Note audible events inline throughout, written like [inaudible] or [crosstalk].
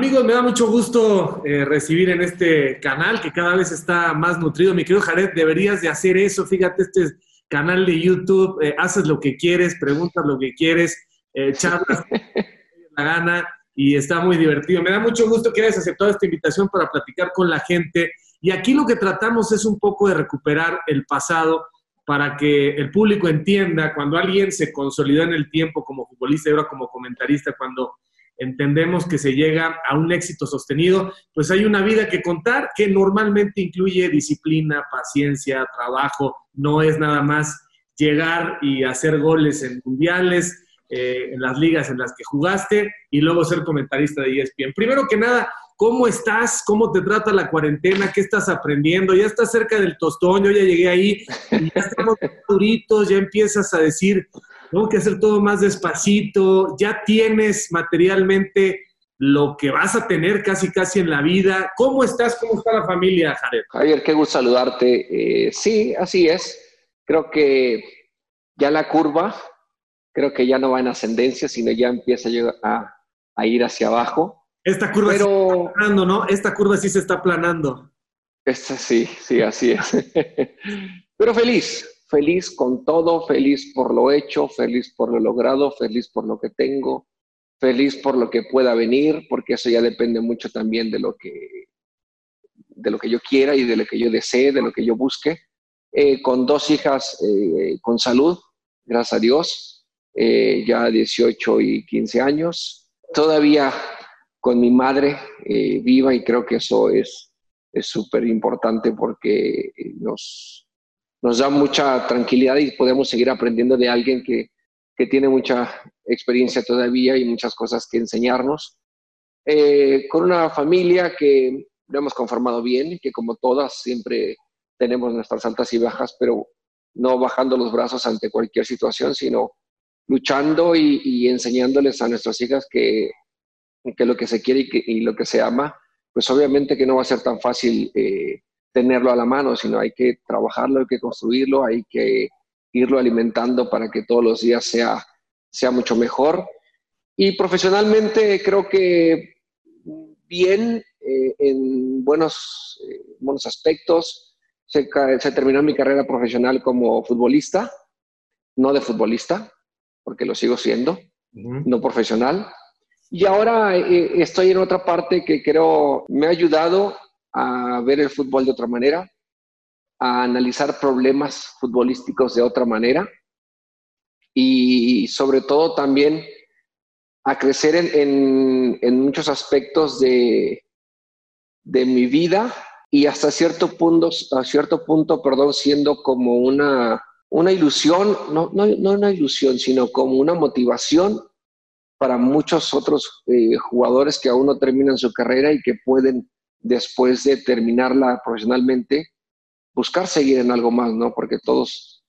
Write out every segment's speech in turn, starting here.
Amigos, me da mucho gusto eh, recibir en este canal que cada vez está más nutrido. Mi querido Jared, deberías de hacer eso. Fíjate, este canal de YouTube, eh, haces lo que quieres, preguntas lo que quieres, eh, [laughs] charlas la gana y está muy divertido. Me da mucho gusto que hayas aceptado esta invitación para platicar con la gente. Y aquí lo que tratamos es un poco de recuperar el pasado para que el público entienda cuando alguien se consolidó en el tiempo como futbolista y ahora como comentarista, cuando entendemos que se llega a un éxito sostenido, pues hay una vida que contar que normalmente incluye disciplina, paciencia, trabajo, no es nada más llegar y hacer goles en mundiales, eh, en las ligas en las que jugaste y luego ser comentarista de ESPN. Primero que nada, ¿cómo estás? ¿Cómo te trata la cuarentena? ¿Qué estás aprendiendo? Ya estás cerca del tostón, yo ya llegué ahí, y ya estamos [laughs] duritos, ya empiezas a decir, tengo que hacer todo más despacito, ya tienes materialmente lo que vas a tener casi casi en la vida. ¿Cómo estás? ¿Cómo está la familia, Jared? Javier, qué gusto saludarte. Eh, sí, así es. Creo que ya la curva, creo que ya no va en ascendencia, sino ya empieza a, a ir hacia abajo. Esta curva Pero... sí está planando, ¿no? Esta curva sí se está aplanando. Esta sí, sí, así es. [laughs] Pero feliz, feliz con todo, feliz por lo hecho, feliz por lo logrado, feliz por lo que tengo, feliz por lo que pueda venir, porque eso ya depende mucho también de lo que, de lo que yo quiera y de lo que yo desee, de lo que yo busque. Eh, con dos hijas eh, con salud, gracias a Dios, eh, ya 18 y 15 años. Todavía con mi madre viva y creo que eso es súper importante porque nos, nos da mucha tranquilidad y podemos seguir aprendiendo de alguien que, que tiene mucha experiencia todavía y muchas cosas que enseñarnos. Eh, con una familia que lo hemos conformado bien, que como todas siempre tenemos nuestras altas y bajas, pero no bajando los brazos ante cualquier situación, sino luchando y, enseñándoles a nuestras hijas que, que lo que se quiere y, que, y, lo que se ama, pues obviamente que no va a ser tan fácil eh, tenerlo a la mano, sino hay que trabajarlo, hay que construirlo, hay que irlo alimentando para que todos los días sea, sea mucho mejor. Y profesionalmente creo que bien, eh, en buenos, eh, buenos aspectos. Se, se, terminó mi carrera profesional como futbolista, no de futbolista, porque lo sigo siendo, uh -huh. no profesional. Y ahora eh, estoy en otra parte que creo me ha ayudado a ver el fútbol de otra manera, a analizar problemas futbolísticos de otra manera y sobre todo también a crecer en, en, muchos aspectos de, de, mi vida y hasta cierto punto, a cierto punto, perdón, siendo como una, una ilusión, no, no, no una ilusión, sino como una motivación para muchos otros eh, jugadores que aún no terminan su carrera y que pueden después de terminarla profesionalmente, buscar seguir en algo más, ¿no? Porque todos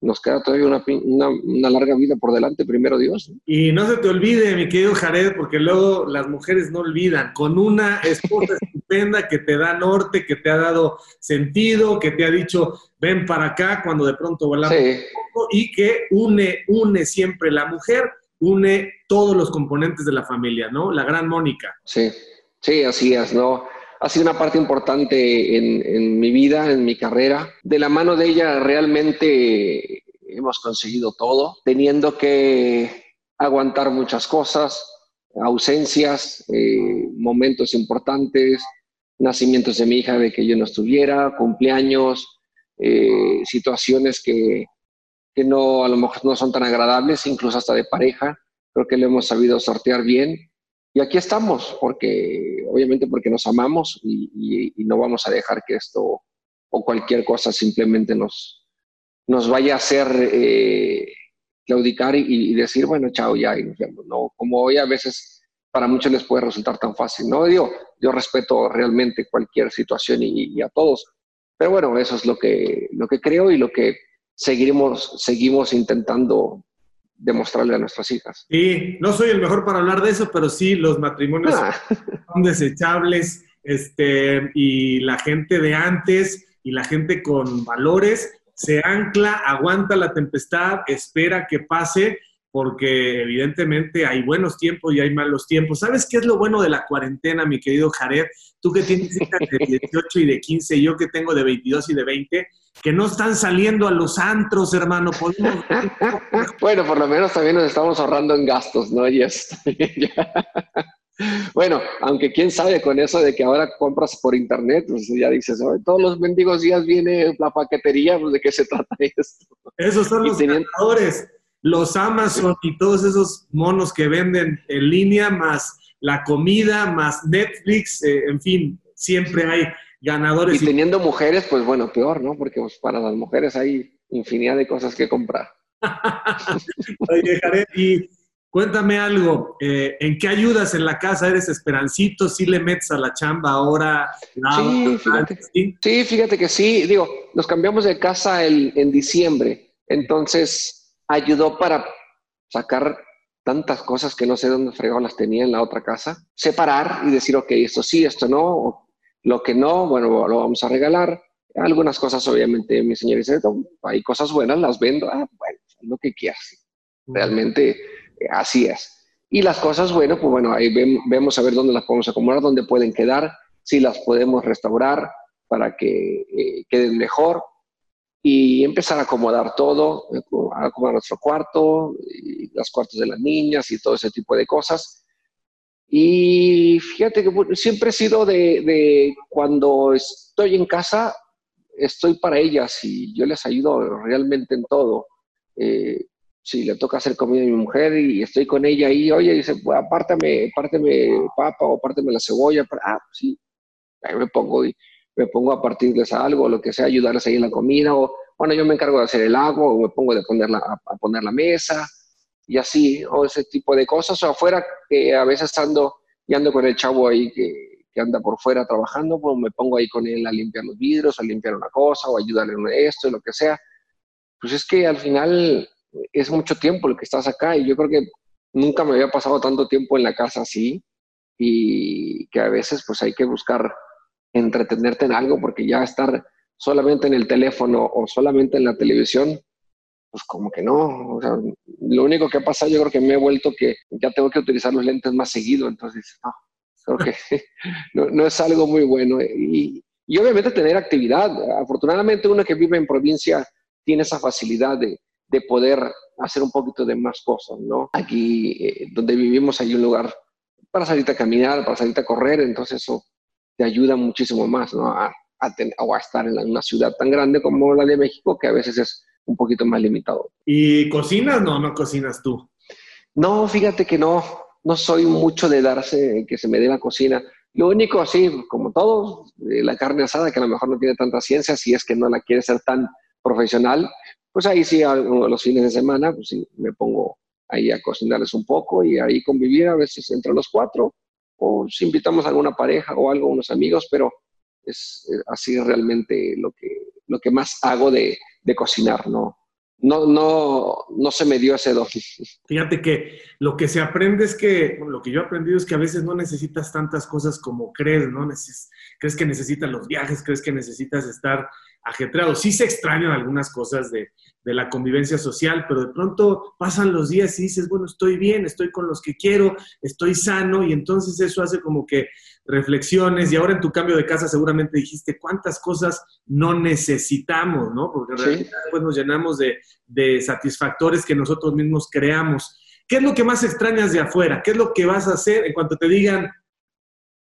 nos queda todavía una, una, una larga vida por delante, primero Dios. ¿no? Y no se te olvide, mi querido Jared, porque luego las mujeres no olvidan, con una esposa [laughs] estupenda que te da norte, que te ha dado sentido, que te ha dicho, ven para acá cuando de pronto volamos sí. un poco, y que une, une siempre la mujer, une todos los componentes de la familia, ¿no? La gran Mónica. Sí, sí, así es, ¿no? Ha sido una parte importante en, mi vida, en mi carrera. De la mano de ella realmente hemos conseguido todo, teniendo que aguantar muchas cosas, ausencias, eh, momentos importantes, nacimientos de mi hija de que yo no estuviera, cumpleaños, eh, situaciones que, que no a lo mejor no son tan agradables, incluso hasta de pareja. Creo que lo hemos sabido sortear bien y aquí estamos, porque obviamente porque nos amamos y, y, y, no vamos a dejar que esto o cualquier cosa simplemente nos, nos vaya a hacer eh, claudicar y, y, decir, bueno, chao, ya, y nos vemos. No, como hoy a veces para muchos les puede resultar tan fácil. No, yo, yo respeto realmente cualquier situación y, a todos. Pero bueno, eso es lo que, lo que creo y lo que seguiremos, seguimos intentando demostrarle a nuestras hijas. Sí, no soy el mejor para hablar de eso, pero sí, los matrimonios ah. [laughs] son desechables este, y la gente de antes y la gente con valores se ancla, aguanta la tempestad, espera que pase, porque evidentemente hay buenos tiempos y hay malos tiempos. ¿Sabes qué es lo bueno de la cuarentena, mi querido Jared? Tú que tienes hijas de 18 y de 15, y yo que tengo de 22 y de 20, que no están saliendo a los antros, hermano. [laughs] bueno, por lo menos también nos estamos ahorrando en gastos, ¿no? Yes. [laughs] bueno, aunque quién sabe con eso de que ahora compras por internet, pues ya dices, todos los mendigos días viene la paquetería, pues de qué se [laughs] trata esto. Esos son los teniendo los Amazon y todos esos monos que venden en línea, más la comida, más Netflix, eh, en fin, siempre hay ganadores. Y teniendo mujeres, pues bueno, peor, ¿no? Porque pues, para las mujeres hay infinidad de cosas que comprar. [laughs] Oye, Jared, y cuéntame algo, eh, ¿en qué ayudas en la casa? ¿Eres esperancito? ¿Sí le metes a la chamba ahora? sí, fíjate, ¿sí? fíjate que sí. Digo, nos cambiamos de casa en diciembre, entonces ayudó para sacar tantas cosas que no sé dónde fregado las tenía en la otra casa, separar y decir, ok, esto sí, esto no, lo que no, bueno, lo vamos a regalar. Algunas cosas, obviamente, mi señor dice, hay cosas buenas, las vendo, ah, bueno, lo que quieras. Realmente eh, así es. Y las cosas, bueno, pues bueno, ahí vemos a ver dónde las podemos acomodar, dónde pueden quedar, si las podemos restaurar para que eh, queden mejor y empezar a acomodar todo, a acomodar nuestro cuarto, y los cuartos de las niñas y todo ese tipo de cosas. Y fíjate que siempre he sido de, cuando estoy en casa, estoy para ellas y yo les ayudo realmente en todo. Eh, si le toca hacer comida a mi mujer y estoy con ella ahí, oye, dice, pues, apártame, papa o apártame la cebolla. Ah, sí, ahí me pongo y me pongo a partirles algo, lo que sea, ayudarles ahí en la comida, o bueno, yo me encargo de hacer el agua, o me pongo de poner la, a, poner la mesa, y así, o ese tipo de cosas, o afuera, que a veces ando, y ando con el chavo ahí que, que anda por fuera trabajando, pues me pongo ahí con él a limpiar los vidrios, a limpiar una cosa, o ayudarle en esto, lo que sea. Pues es que al final es mucho tiempo el que estás acá, y yo creo que nunca me había pasado tanto tiempo en la casa así, y que a veces pues hay que buscar entretenerte en algo, porque ya estar solamente en el teléfono o solamente en la televisión, pues como que no. O sea, lo único que ha pasado, yo creo que me he vuelto que ya tengo que utilizar los lentes más seguido, entonces no, creo que [laughs] no, es algo muy bueno. Y, y, obviamente tener actividad. Afortunadamente uno que vive en provincia tiene esa facilidad de, de poder hacer un poquito de más cosas, ¿no? Aquí eh, donde vivimos hay un lugar para salir a caminar, para salir a correr, entonces eso te ayuda muchísimo más ¿no? a, a, estar en una ciudad tan grande como la de México, que a veces es un poquito más limitado. ¿Y cocinas? No, no cocinas tú. No, fíjate que no, no soy mucho de darse, que se me dé la cocina. Lo único, así, como todo, eh, la carne asada, que a lo mejor no tiene tanta ciencia, si es que no la quiere ser tan profesional, pues ahí sí, los fines de semana, pues sí, me pongo ahí a cocinarles un poco y ahí convivir a veces entre los cuatro o si invitamos a alguna pareja o algo, unos amigos, pero es eh, así realmente lo que, lo que más hago de, de cocinar, ¿no? No, no, no se me dio ese dosis. Fíjate que lo que se aprende es que, lo que yo he aprendido es que a veces no necesitas tantas cosas como crees, ¿no? crees que necesitas los viajes, crees que necesitas estar ajetreado. Sí se extrañan algunas cosas de, de la convivencia social, pero de pronto pasan los días y dices, bueno, estoy bien, estoy con los que quiero, estoy sano, y entonces eso hace como que reflexiones, y ahora en tu cambio de casa seguramente dijiste cuántas cosas no necesitamos, ¿no? Porque en realidad pues, nos llenamos de, de satisfactores que nosotros mismos creamos. ¿Qué es lo que más extrañas de afuera? ¿Qué es lo que vas a hacer en cuanto te digan,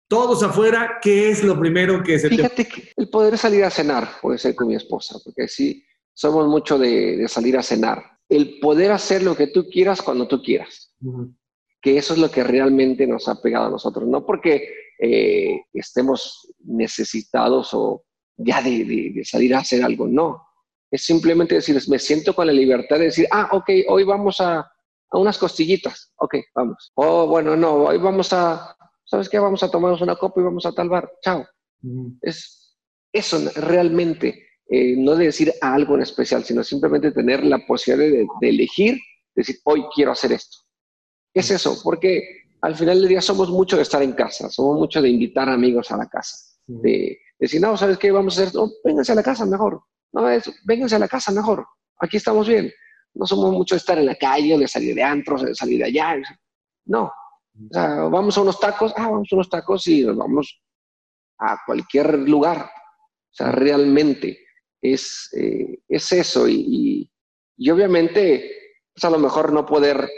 todos afuera, ¿qué es lo primero que se Fíjate que el poder salir a cenar puede ser con mi esposa, porque sí, somos mucho de, salir a cenar. El poder hacer lo que tú quieras cuando tú quieras. Que eso es lo que realmente nos ha pegado a nosotros. No porque eh, estemos necesitados o ya de, salir a hacer algo, no. Es simplemente decir, me siento con la libertad de decir, ah, ok, hoy vamos a, a unas costillitas. Ok, vamos. Oh, bueno, no, hoy vamos a, ¿sabes qué? Vamos a tomarnos una copa y vamos a tal bar. Chao. Es eso realmente eh, no de decir algo en especial, sino simplemente tener la posibilidad de, elegir, decir, hoy quiero hacer esto. es eso? Porque al final del día somos mucho de estar en casa, somos mucho de invitar amigos a la casa, de, decir, no, ¿sabes qué? Vamos a hacer, no, vénganse a la casa mejor, no, es, vénganse a la casa mejor, aquí estamos bien. no somos mucho de estar en la calle, de salir de antros, de salir de allá. No. Vamos a unos tacos, ah, vamos a unos tacos y nos vamos a cualquier lugar. O sea, realmente es, eh, es eso. Y, y, obviamente, pues a lo mejor no poder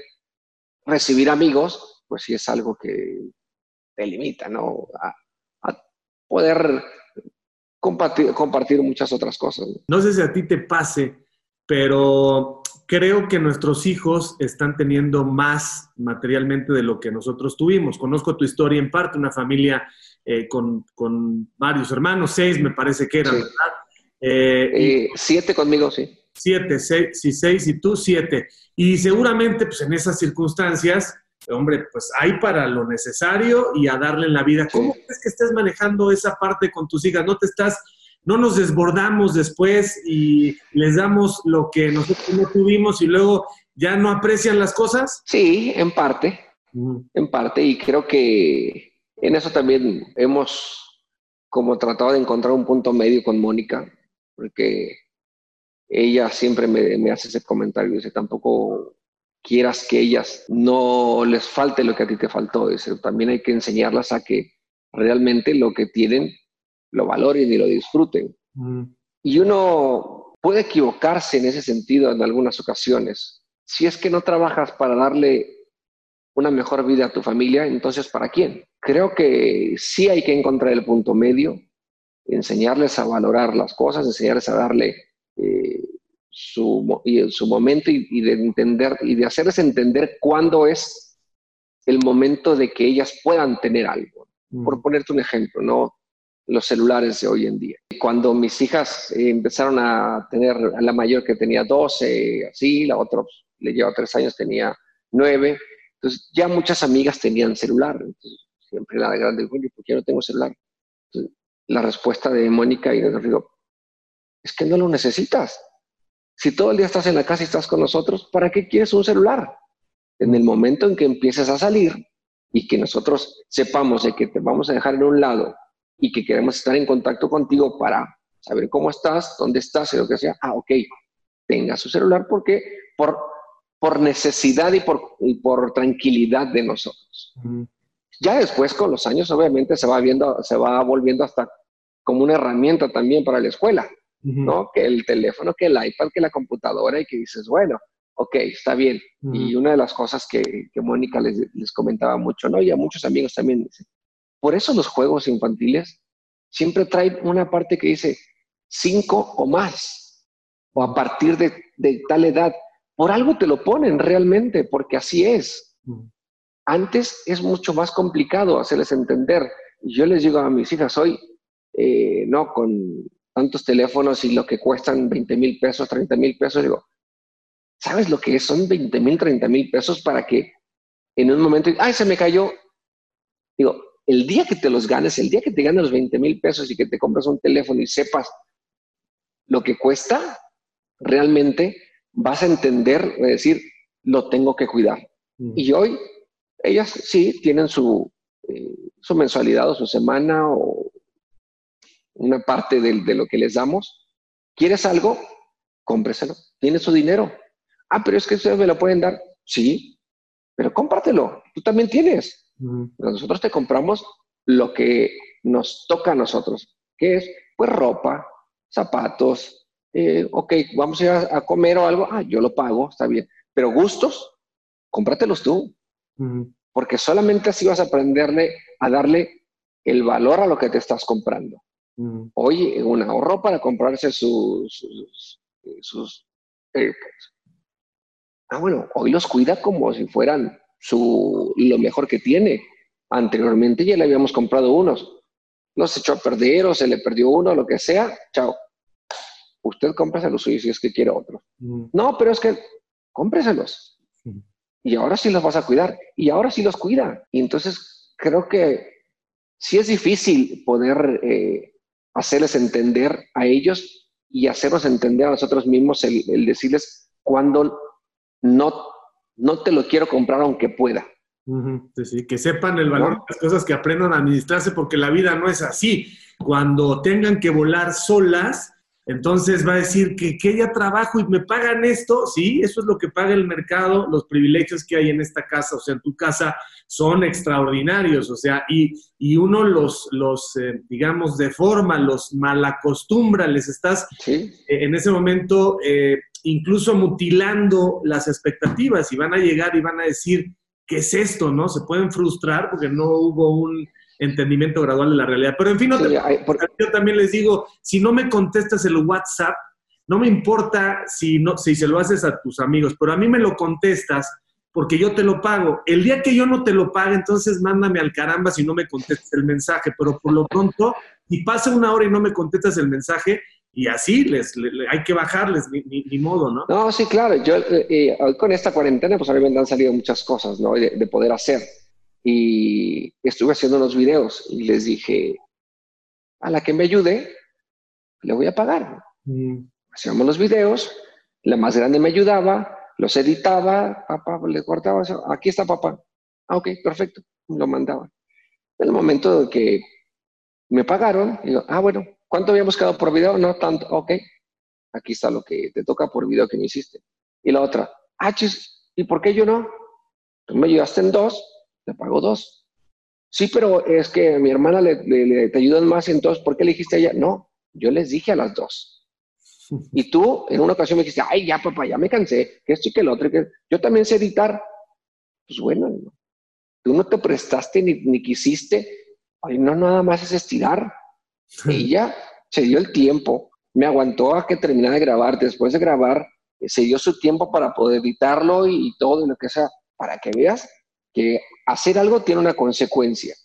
recibir amigos, pues sí es algo que te limita, ¿no? A, poder compartir, compartir muchas otras cosas. No sé si a ti te pase, pero creo que nuestros hijos están teniendo más materialmente de lo que nosotros tuvimos. Conozco tu historia en parte, una familia eh, con, con, varios hermanos, seis me parece que eran, ¿verdad? Eh, eh, siete conmigo, sí. Siete, seis, sí, seis y tú siete. Y seguramente, pues en esas circunstancias, hombre, pues hay para lo necesario y a darle en la vida. ¿Cómo crees que estés manejando esa parte con tus hijas? ¿No te estás, no nos desbordamos después y les damos lo que nosotros no tuvimos y luego ya no aprecian las cosas? Sí, en parte, en parte, y creo que en eso también hemos como tratado de encontrar un punto medio con Mónica, porque ella siempre me, me hace ese comentario, dice, tampoco quieras que ellas no les falte lo que a ti te faltó. Dice, también hay que enseñarlas a que realmente lo que tienen lo valoren y lo disfruten. Mm. Y uno puede equivocarse en ese sentido en algunas ocasiones. Si es que no trabajas para darle una mejor vida a tu familia, entonces ¿para quién? Creo que sí hay que encontrar el punto medio, enseñarles a valorar las cosas, enseñarles a darle eh, su, y su momento y, de entender y de hacerles entender cuándo es el momento de que ellas puedan tener algo. Por ponerte un ejemplo, ¿no? Los celulares de hoy en día. Cuando mis hijas empezaron a tener, la mayor que tenía 12, así, la otra pues, le lleva tres años, tenía 9, entonces ya muchas amigas tenían celular. Entonces, siempre la grande, ¿por qué no tengo celular? la respuesta de Mónica y de digo, es que no lo necesitas. Si todo el día estás en la casa y estás con nosotros, ¿para qué quieres un celular? En el momento en que empieces a salir y que nosotros sepamos de que te vamos a dejar en un lado y que queremos estar en contacto contigo para saber cómo estás, dónde estás y lo que sea, ah, ok, tenga su celular porque por, por necesidad y por, por tranquilidad de nosotros. Ya después, con los años, obviamente se va viendo, se va volviendo hasta como una herramienta también para la escuela. ¿no? Que el teléfono, que el iPad, que la computadora y que dices, bueno, ok, está bien. Y una de las cosas que, que Mónica les, les, comentaba mucho, ¿no? Y a muchos amigos también, dice, por eso los juegos infantiles siempre traen una parte que dice cinco o más, o a partir de, de tal edad. Por algo te lo ponen realmente, porque así es. Antes es mucho más complicado hacerles entender. Yo les digo a mis hijas hoy, eh, no, con tantos teléfonos y lo que cuestan 20 mil pesos, 30 mil pesos, digo, ¿sabes lo que es? Son 20 mil, 30 mil pesos para que en un momento, ay, se me cayó. Digo, el día que te los ganes, el día que te ganes los 20 mil pesos y que te compras un teléfono y sepas lo que cuesta, realmente vas a entender, decir, lo tengo que cuidar. Y hoy ellas sí tienen su, eh, su mensualidad o su semana o una parte de, de, lo que les damos. ¿Quieres algo? Cómpreselo. Tienes su dinero. Ah, pero es que ustedes me lo pueden dar. Sí, pero cómpratelo. Tú también tienes. Nosotros te compramos lo que nos toca a nosotros, que es pues ropa, zapatos. Eh, ok, vamos a ir a, comer o algo. Ah, yo lo pago, está bien. Pero gustos, cómpratelos tú. Porque solamente así vas a aprenderle a darle el valor a lo que te estás comprando. Hoy un ahorro para comprarse sus, sus, ah, bueno, hoy los cuida como si fueran su, lo mejor que tiene. Anteriormente ya le habíamos comprado unos. Los echó a perder o se le perdió uno, lo que sea. Chao. Usted cómpreselos si es que quiere otro. No, pero es que cómpreselos. Y ahora sí los vas a cuidar. Y ahora sí los cuida. Y entonces creo que sí es difícil poder eh, hacerles entender a ellos y hacernos entender a nosotros mismos el, decirles cuando no, no te lo quiero comprar aunque pueda. que sepan el valor de las cosas, que aprendan a administrarse, porque la vida no es así. Cuando tengan que volar solas, Entonces va a decir que, que ella trabajo y me pagan esto, sí, eso es lo que paga el mercado, los privilegios que hay en esta casa, o sea, en tu casa son extraordinarios, o sea, y, y uno los, los eh, digamos, deforma, los malacostumbra, les estás eh, en ese momento eh, incluso mutilando las expectativas y van a llegar y van a decir, ¿qué es esto? ¿No? Se pueden frustrar porque no hubo un entendimiento gradual de la realidad. Pero en fin, yo también les digo, si no me contestas el WhatsApp, no me importa si, no, si se lo haces a tus amigos, pero a mí me lo contestas porque yo te lo pago. El día que yo no te lo pague, entonces mándame al caramba si no me contestas el mensaje, pero por lo pronto, si pasa una hora y no me contestas el mensaje, y así les, hay que bajarles, ni, modo, ¿no? No, sí, claro. Yo eh, eh, con esta cuarentena, pues a mí me han salido muchas cosas, ¿no? de poder hacer y estuve haciendo unos videos y les dije, a la que me ayude, le voy a pagar. Mm. Hacíamos los videos, la más grande me ayudaba, los editaba, papá, le cortaba, aquí está papá. Ah, ok, perfecto, lo mandaba. En el momento de que me pagaron, digo, ah, bueno, ¿cuánto habíamos quedado por video? No tanto, ok, aquí está lo que te toca por video que me hiciste. Y la otra, ah, chis, ¿y por qué yo no? Tú me ayudaste en dos, te pago dos. Sí, pero es que a mi hermana le, te ayudan más, entonces, ¿por qué le dijiste a ella? No, yo les dije a las dos. [laughs] Y tú en una ocasión me dijiste, ay, ya papá, ya me cansé, que esto y que el otro, que yo también sé editar. Pues bueno, tú no te prestaste ni, ni quisiste, ay, no, nada más es estirar. [laughs] Ella se dio el tiempo, me aguantó a que terminara de grabar, después de grabar, se dio su tiempo para poder editarlo y todo y lo que sea, para que veas que hacer algo tiene una consecuencia.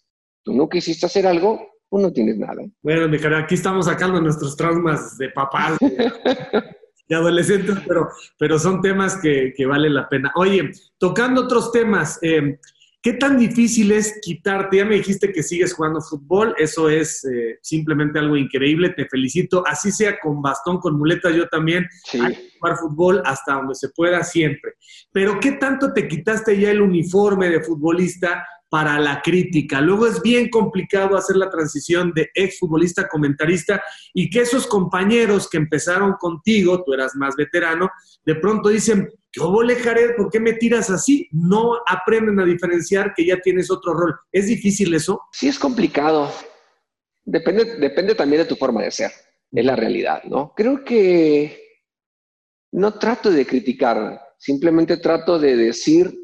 Tú no quisiste hacer algo, tú no tienes nada. Bueno, mi cara, aquí estamos sacando nuestros traumas de papás, [laughs] de, adolescentes, pero, pero son temas que, que vale la pena. Oye, tocando otros temas, eh, ¿Qué tan difícil es quitarte? Ya me dijiste que sigues jugando fútbol, eso es eh, simplemente algo increíble, te felicito. Así sea con bastón, con muleta, yo también sí. jugar fútbol hasta donde se pueda siempre. Pero ¿qué tanto te quitaste ya el uniforme de futbolista para la crítica. Luego es bien complicado hacer la transición de exfutbolista a comentarista y que esos compañeros que empezaron contigo, tú eras más veterano, de pronto dicen, yo volé Jared, ¿por qué me tiras así? No aprenden a diferenciar que ya tienes otro rol. ¿Es difícil eso? Sí, es complicado. Depende, depende también de tu forma de ser. Es la realidad, ¿no? Creo que no trato de criticar, simplemente trato de decir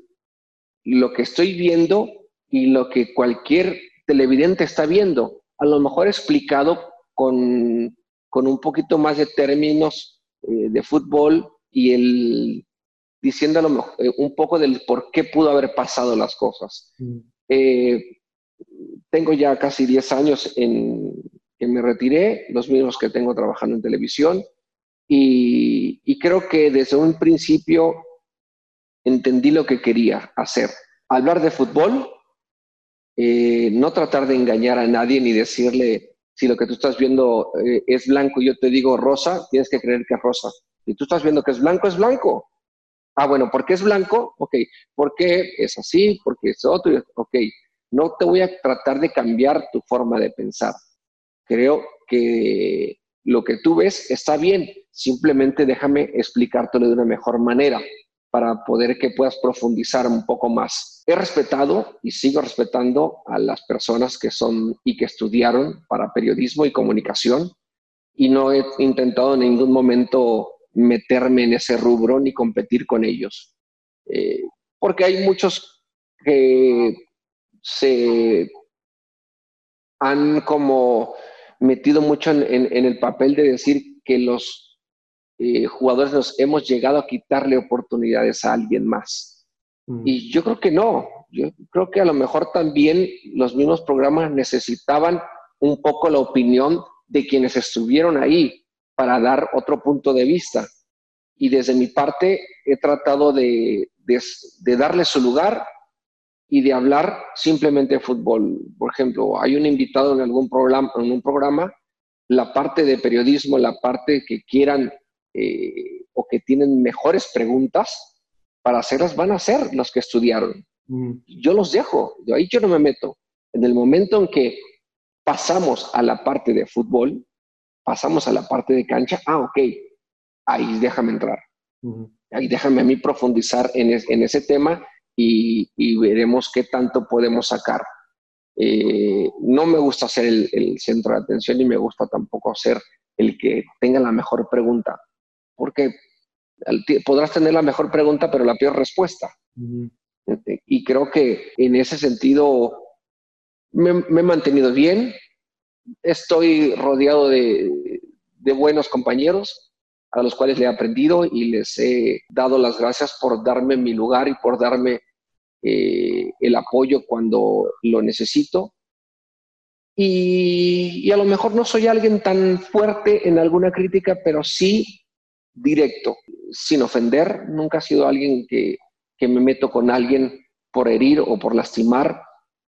lo que estoy viendo y lo que cualquier televidente está viendo, a lo mejor explicado con, con un poquito más de términos eh, de fútbol y el diciendo eh, un poco del por qué pudo haber pasado las cosas. Mm. Eh, tengo ya casi 10 años en que me retiré, los mismos que tengo trabajando en televisión, y, y creo que desde un principio entendí lo que quería hacer. Hablar de fútbol, eh, no tratar de engañar a nadie ni decirle si lo que tú estás viendo eh, es blanco y yo te digo rosa, tienes que creer que es rosa. Si tú estás viendo que es blanco, es blanco. Ah, bueno, ¿por qué es blanco? Ok, ¿por qué es así? ¿Por qué es otro? Ok, no te voy a tratar de cambiar tu forma de pensar. Creo que lo que tú ves está bien, simplemente déjame explicártelo de una mejor manera para poder que puedas profundizar un poco más. He respetado y sigo respetando a las personas que son y que estudiaron para periodismo y comunicación y no he intentado en ningún momento meterme en ese rubro ni competir con ellos. Eh, porque hay muchos que se han como metido mucho en el papel de decir que los eh, jugadores nos hemos llegado a quitarle oportunidades a alguien más. Mm. Y yo creo que no, yo creo que a lo mejor también los mismos programas necesitaban un poco la opinión de quienes estuvieron ahí para dar otro punto de vista. Y desde mi parte he tratado de, de, darle su lugar y de hablar simplemente de fútbol. Por ejemplo, hay un invitado en algún programa, en un programa, la parte de periodismo, la parte que quieran eh, o que tienen mejores preguntas para hacerlas, van a ser los que estudiaron. Mm. Yo los dejo, de ahí yo no me meto. En el momento en que pasamos a la parte de fútbol, pasamos a la parte de cancha, ah, ok, ahí déjame entrar. Ahí déjame a mí profundizar en, ese tema y, veremos qué tanto podemos sacar. Eh, no me gusta ser el, centro de atención y me gusta tampoco ser el que tenga la mejor pregunta, porque podrás tener la mejor pregunta, pero la peor respuesta. Este, y creo que en ese sentido me, he mantenido bien, estoy rodeado de, buenos compañeros a los cuales le he aprendido y les he dado las gracias por darme mi lugar y por darme eh, el apoyo cuando lo necesito. Y, y, a lo mejor no soy alguien tan fuerte en alguna crítica, pero sí directo, sin ofender. Nunca he sido alguien que, que me meto con alguien por herir o por lastimar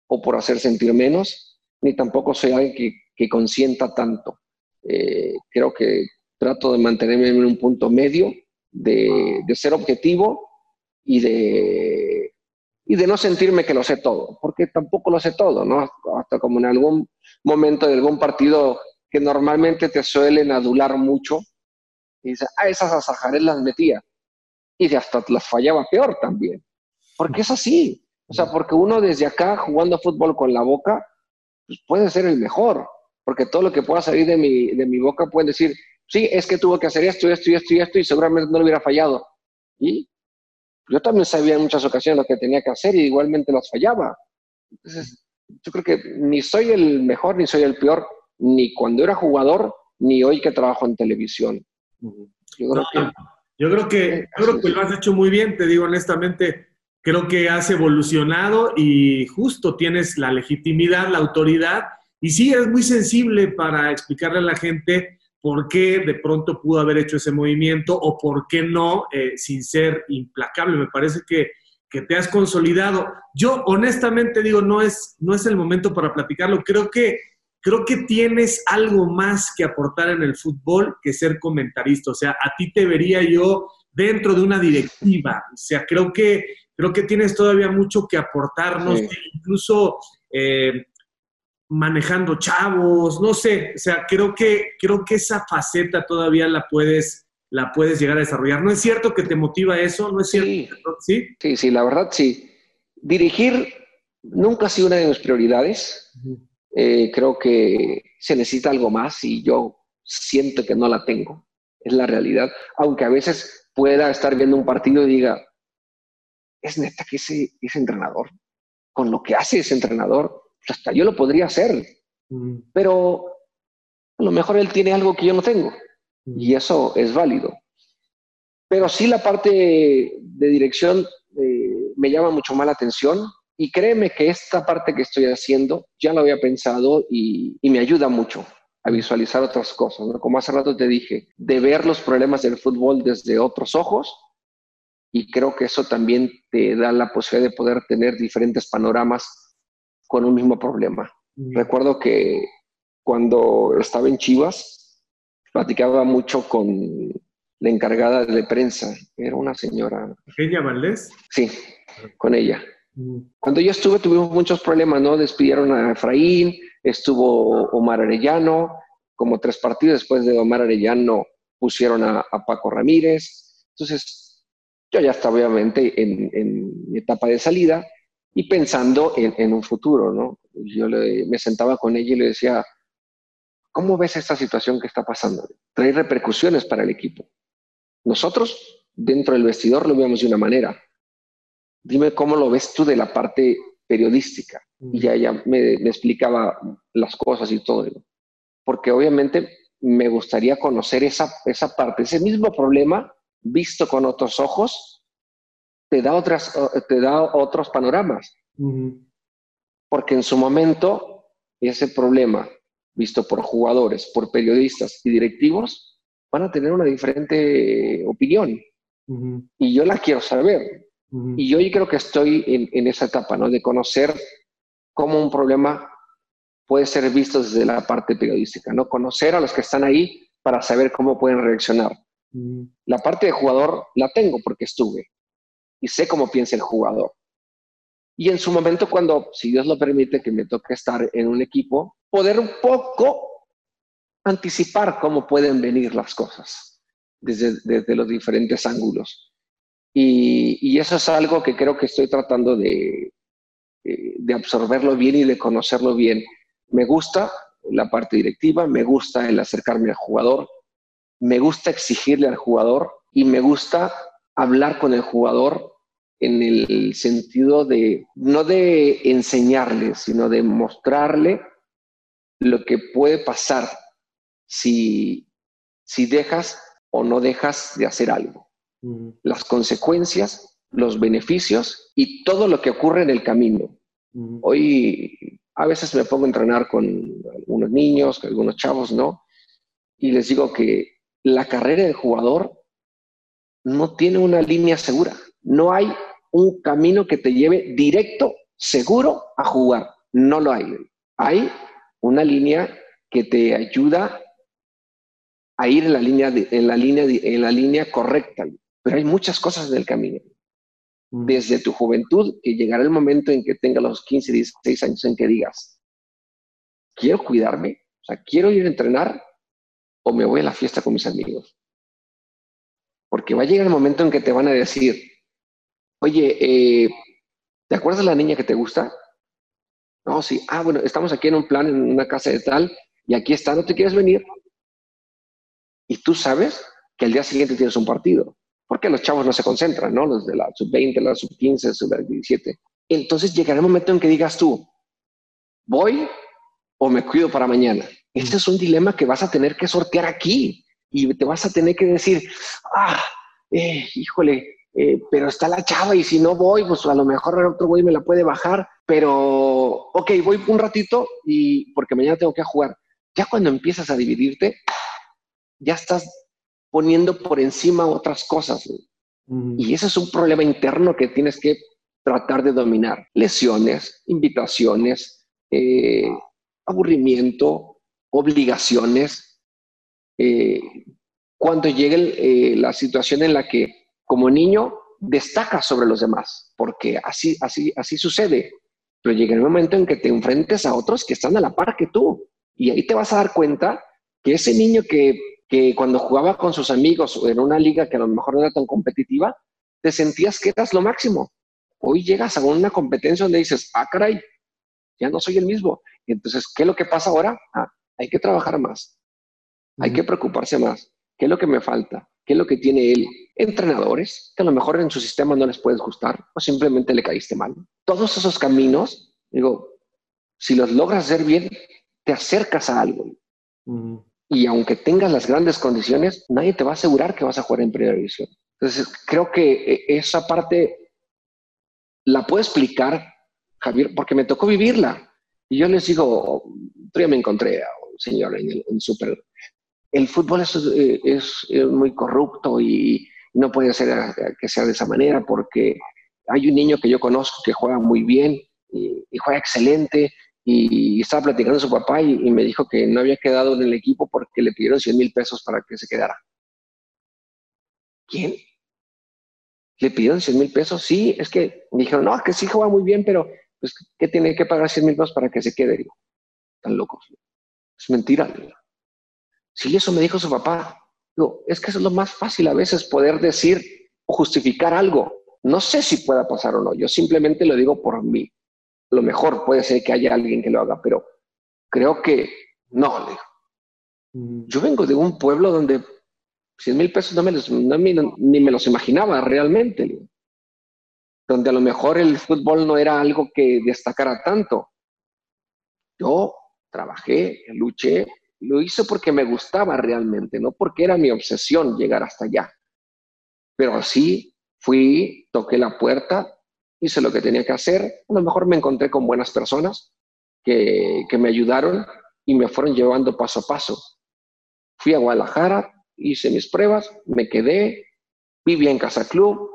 o por hacer sentir menos, ni tampoco soy alguien que, que consienta tanto. Eh, creo que trato de mantenerme en un punto medio, de, de, ser objetivo y de, y de no sentirme que lo sé todo, porque tampoco lo sé todo, ¿no? Hasta como en algún momento de algún partido que normalmente te suelen adular mucho, y dices, ah, esas asajares las metía y hasta las fallaba peor también. Porque es así. O sea, porque uno desde acá jugando fútbol con la boca, pues puede ser el mejor. Porque todo lo que pueda salir de mi, de mi boca puede decir, sí, es que tuvo que hacer esto, esto y esto y esto, y seguramente no lo hubiera fallado. Y yo también sabía en muchas ocasiones lo que tenía que hacer y igualmente las fallaba. Entonces, yo creo que ni soy el mejor ni soy el peor, ni cuando era jugador, ni hoy que trabajo en televisión. Yo creo que yo creo que, creo que lo has hecho muy bien, te digo honestamente. Creo que has evolucionado y justo tienes la legitimidad, la autoridad. Y sí, es muy sensible para explicarle a la gente por qué de pronto pudo haber hecho ese movimiento o por qué no, eh, sin ser implacable. Me parece que, que, te has consolidado. Yo honestamente digo, no es, no es el momento para platicarlo. Creo que creo que tienes algo más que aportar en el fútbol que ser comentarista. O sea, a ti te vería yo dentro de una directiva. O sea, creo que, creo que tienes todavía mucho que aportarnos, incluso eh, manejando chavos, no sé. O sea, creo que, creo que esa faceta todavía la puedes, la puedes llegar a desarrollar. ¿No es cierto que te motiva eso? ¿No es cierto? Sí, sí, sí, la verdad sí. Dirigir nunca ha sido una de mis prioridades. Eh, creo que se necesita algo más y yo siento que no la tengo. Es la realidad. Aunque a veces pueda estar viendo un partido y diga, es neta que ese, ese entrenador, con lo que hace ese entrenador, hasta yo lo podría hacer. Mm. Pero a lo mejor él tiene algo que yo no tengo. Mm. Y eso es válido. Pero sí la parte de dirección eh, me llama mucho más la atención y créeme que esta parte que estoy haciendo ya lo había pensado y, me ayuda mucho a visualizar otras cosas. Como hace rato te dije, de ver los problemas del fútbol desde otros ojos y creo que eso también te da la posibilidad de poder tener diferentes panoramas con un mismo problema. Mm. Recuerdo que cuando estaba en Chivas, platicaba mucho con la encargada de prensa, era una señora. ¿Eugenia Valdés? Sí, con ella. Cuando yo estuve tuvimos muchos problemas, ¿no? Despidieron a Efraín, estuvo Omar Arellano, como tres partidos después de Omar Arellano pusieron a, Paco Ramírez. Entonces, yo ya estaba obviamente en, mi etapa de salida y pensando en, un futuro, ¿no? Yo me sentaba con ella y le decía, ¿cómo ves esta situación que está pasando? Trae repercusiones para el equipo. Nosotros, dentro del vestidor, lo vemos de una manera, dime cómo lo ves tú de la parte periodística. Y ya ella me, explicaba las cosas y todo. Porque obviamente me gustaría conocer esa, esa parte, ese mismo problema visto con otros ojos, te da, otras, te da otros panoramas. Porque en su momento, ese problema visto por jugadores, por periodistas y directivos, van a tener una diferente opinión. Y yo la quiero saber. Y yo creo que estoy en, esa etapa, ¿no? De conocer cómo un problema puede ser visto desde la parte periodística, ¿no? Conocer a los que están ahí para saber cómo pueden reaccionar. La parte de jugador la tengo porque estuve y sé cómo piensa el jugador. Y en su momento, cuando, si Dios lo permite, que me toque estar en un equipo, poder un poco anticipar cómo pueden venir las cosas desde, desde los diferentes ángulos. Y, y, eso es algo que creo que estoy tratando de, eh, de absorberlo bien y de conocerlo bien. Me gusta la parte directiva, me gusta el acercarme al jugador, me gusta exigirle al jugador y me gusta hablar con el jugador en el sentido de, no de enseñarle, sino de mostrarle lo que puede pasar si, si dejas o no dejas de hacer algo. Las consecuencias, los beneficios y todo lo que ocurre en el camino. Hoy a veces me pongo a entrenar con algunos niños, con algunos chavos, ¿no? Y les digo que la carrera del jugador no tiene una línea segura. No hay un camino que te lleve directo, seguro a jugar. No lo hay. Hay una línea que te ayuda a ir en la línea, en la línea, en la línea correcta. Pero hay muchas cosas en el camino. Mm. Desde tu juventud, que llegará el momento en que tengas los 15, 16 años en que digas, quiero cuidarme, o sea, quiero ir a entrenar o me voy a la fiesta con mis amigos. Porque va a llegar el momento en que te van a decir, oye, eh, ¿te acuerdas de la niña que te gusta? No, sí. Ah, bueno, estamos aquí en un plan, en una casa de tal, y aquí está, ¿no te quieres venir? Y tú sabes que el día siguiente tienes un partido, porque los chavos no se concentran, ¿no? Los de la sub-20, la sub-15, sub-17. Entonces llegará el momento en que digas tú, ¿voy o me cuido para mañana? Ese es un dilema que vas a tener que sortear aquí y te vas a tener que decir, ah, eh, híjole, eh, pero está la chava y si no voy, pues a lo mejor el otro güey me la puede bajar, pero ok, voy un ratito y porque mañana tengo que jugar. Ya cuando empiezas a dividirte, ya estás poniendo por encima otras cosas. Y ese es un problema interno que tienes que tratar de dominar. Lesiones, invitaciones, eh, aburrimiento, obligaciones. Eh, cuando llegue la situación en la que como niño destacas sobre los demás, porque así, así, así sucede. Pero llega el momento en que te enfrentes a otros que están a la par que tú. Y ahí te vas a dar cuenta que ese niño que, que cuando jugaba con sus amigos o en una liga que a lo mejor no era tan competitiva, te sentías que eras lo máximo. Hoy llegas a una competencia donde dices, ah, caray, ya no soy el mismo. entonces, ¿qué es lo que pasa ahora? Ah, hay que trabajar más. Hay que preocuparse más. ¿Qué es lo que me falta? ¿Qué es lo que tiene él? Entrenadores que a lo mejor en su sistema no les puedes gustar o simplemente le caíste mal. Todos esos caminos, digo, si los logras hacer bien, te acercas a algo. Y aunque tengas las grandes condiciones, nadie te va a asegurar que vas a jugar en primera división. Entonces, creo que eh, esa parte la puedo explicar, Javier, porque me tocó vivirla. Y yo les digo, todavía me encontré a un señor en el en super el fútbol eh, es, muy corrupto y no puede ser eh, que sea de esa manera porque hay un niño que yo conozco que juega muy bien y, juega excelente y, estaba platicando con su papá y, me dijo que no había quedado en el equipo porque le pidieron 100 mil pesos para que se quedara. ¿Quién? ¿Le pidieron 100 mil pesos? Sí, es que me dijeron, no, que sí juega muy bien, pero pues, ¿qué tiene que pagar 100 mil pesos para que se quede? Tan locos. Es mentira. Sí, eso me dijo su papá. Digo, es que eso es lo más fácil a veces poder decir o justificar algo. No sé si pueda pasar o no. Yo simplemente lo digo por mí. Lo mejor puede ser que haya alguien que lo haga, pero creo que no. Mm. Yo vengo de un pueblo donde 100 mil pesos no me los, ni me los imaginaba realmente. Donde a lo mejor el fútbol no era algo que destacara tanto. Yo trabajé, luché, lo hice porque me gustaba realmente, no porque era mi obsesión llegar hasta allá. Pero así fui, toqué la puerta, hice lo que tenía que hacer. A lo mejor me encontré con buenas personas que, me ayudaron y me fueron llevando paso a paso. Fui a Guadalajara, hice mis pruebas, me quedé, viví en Casa Club.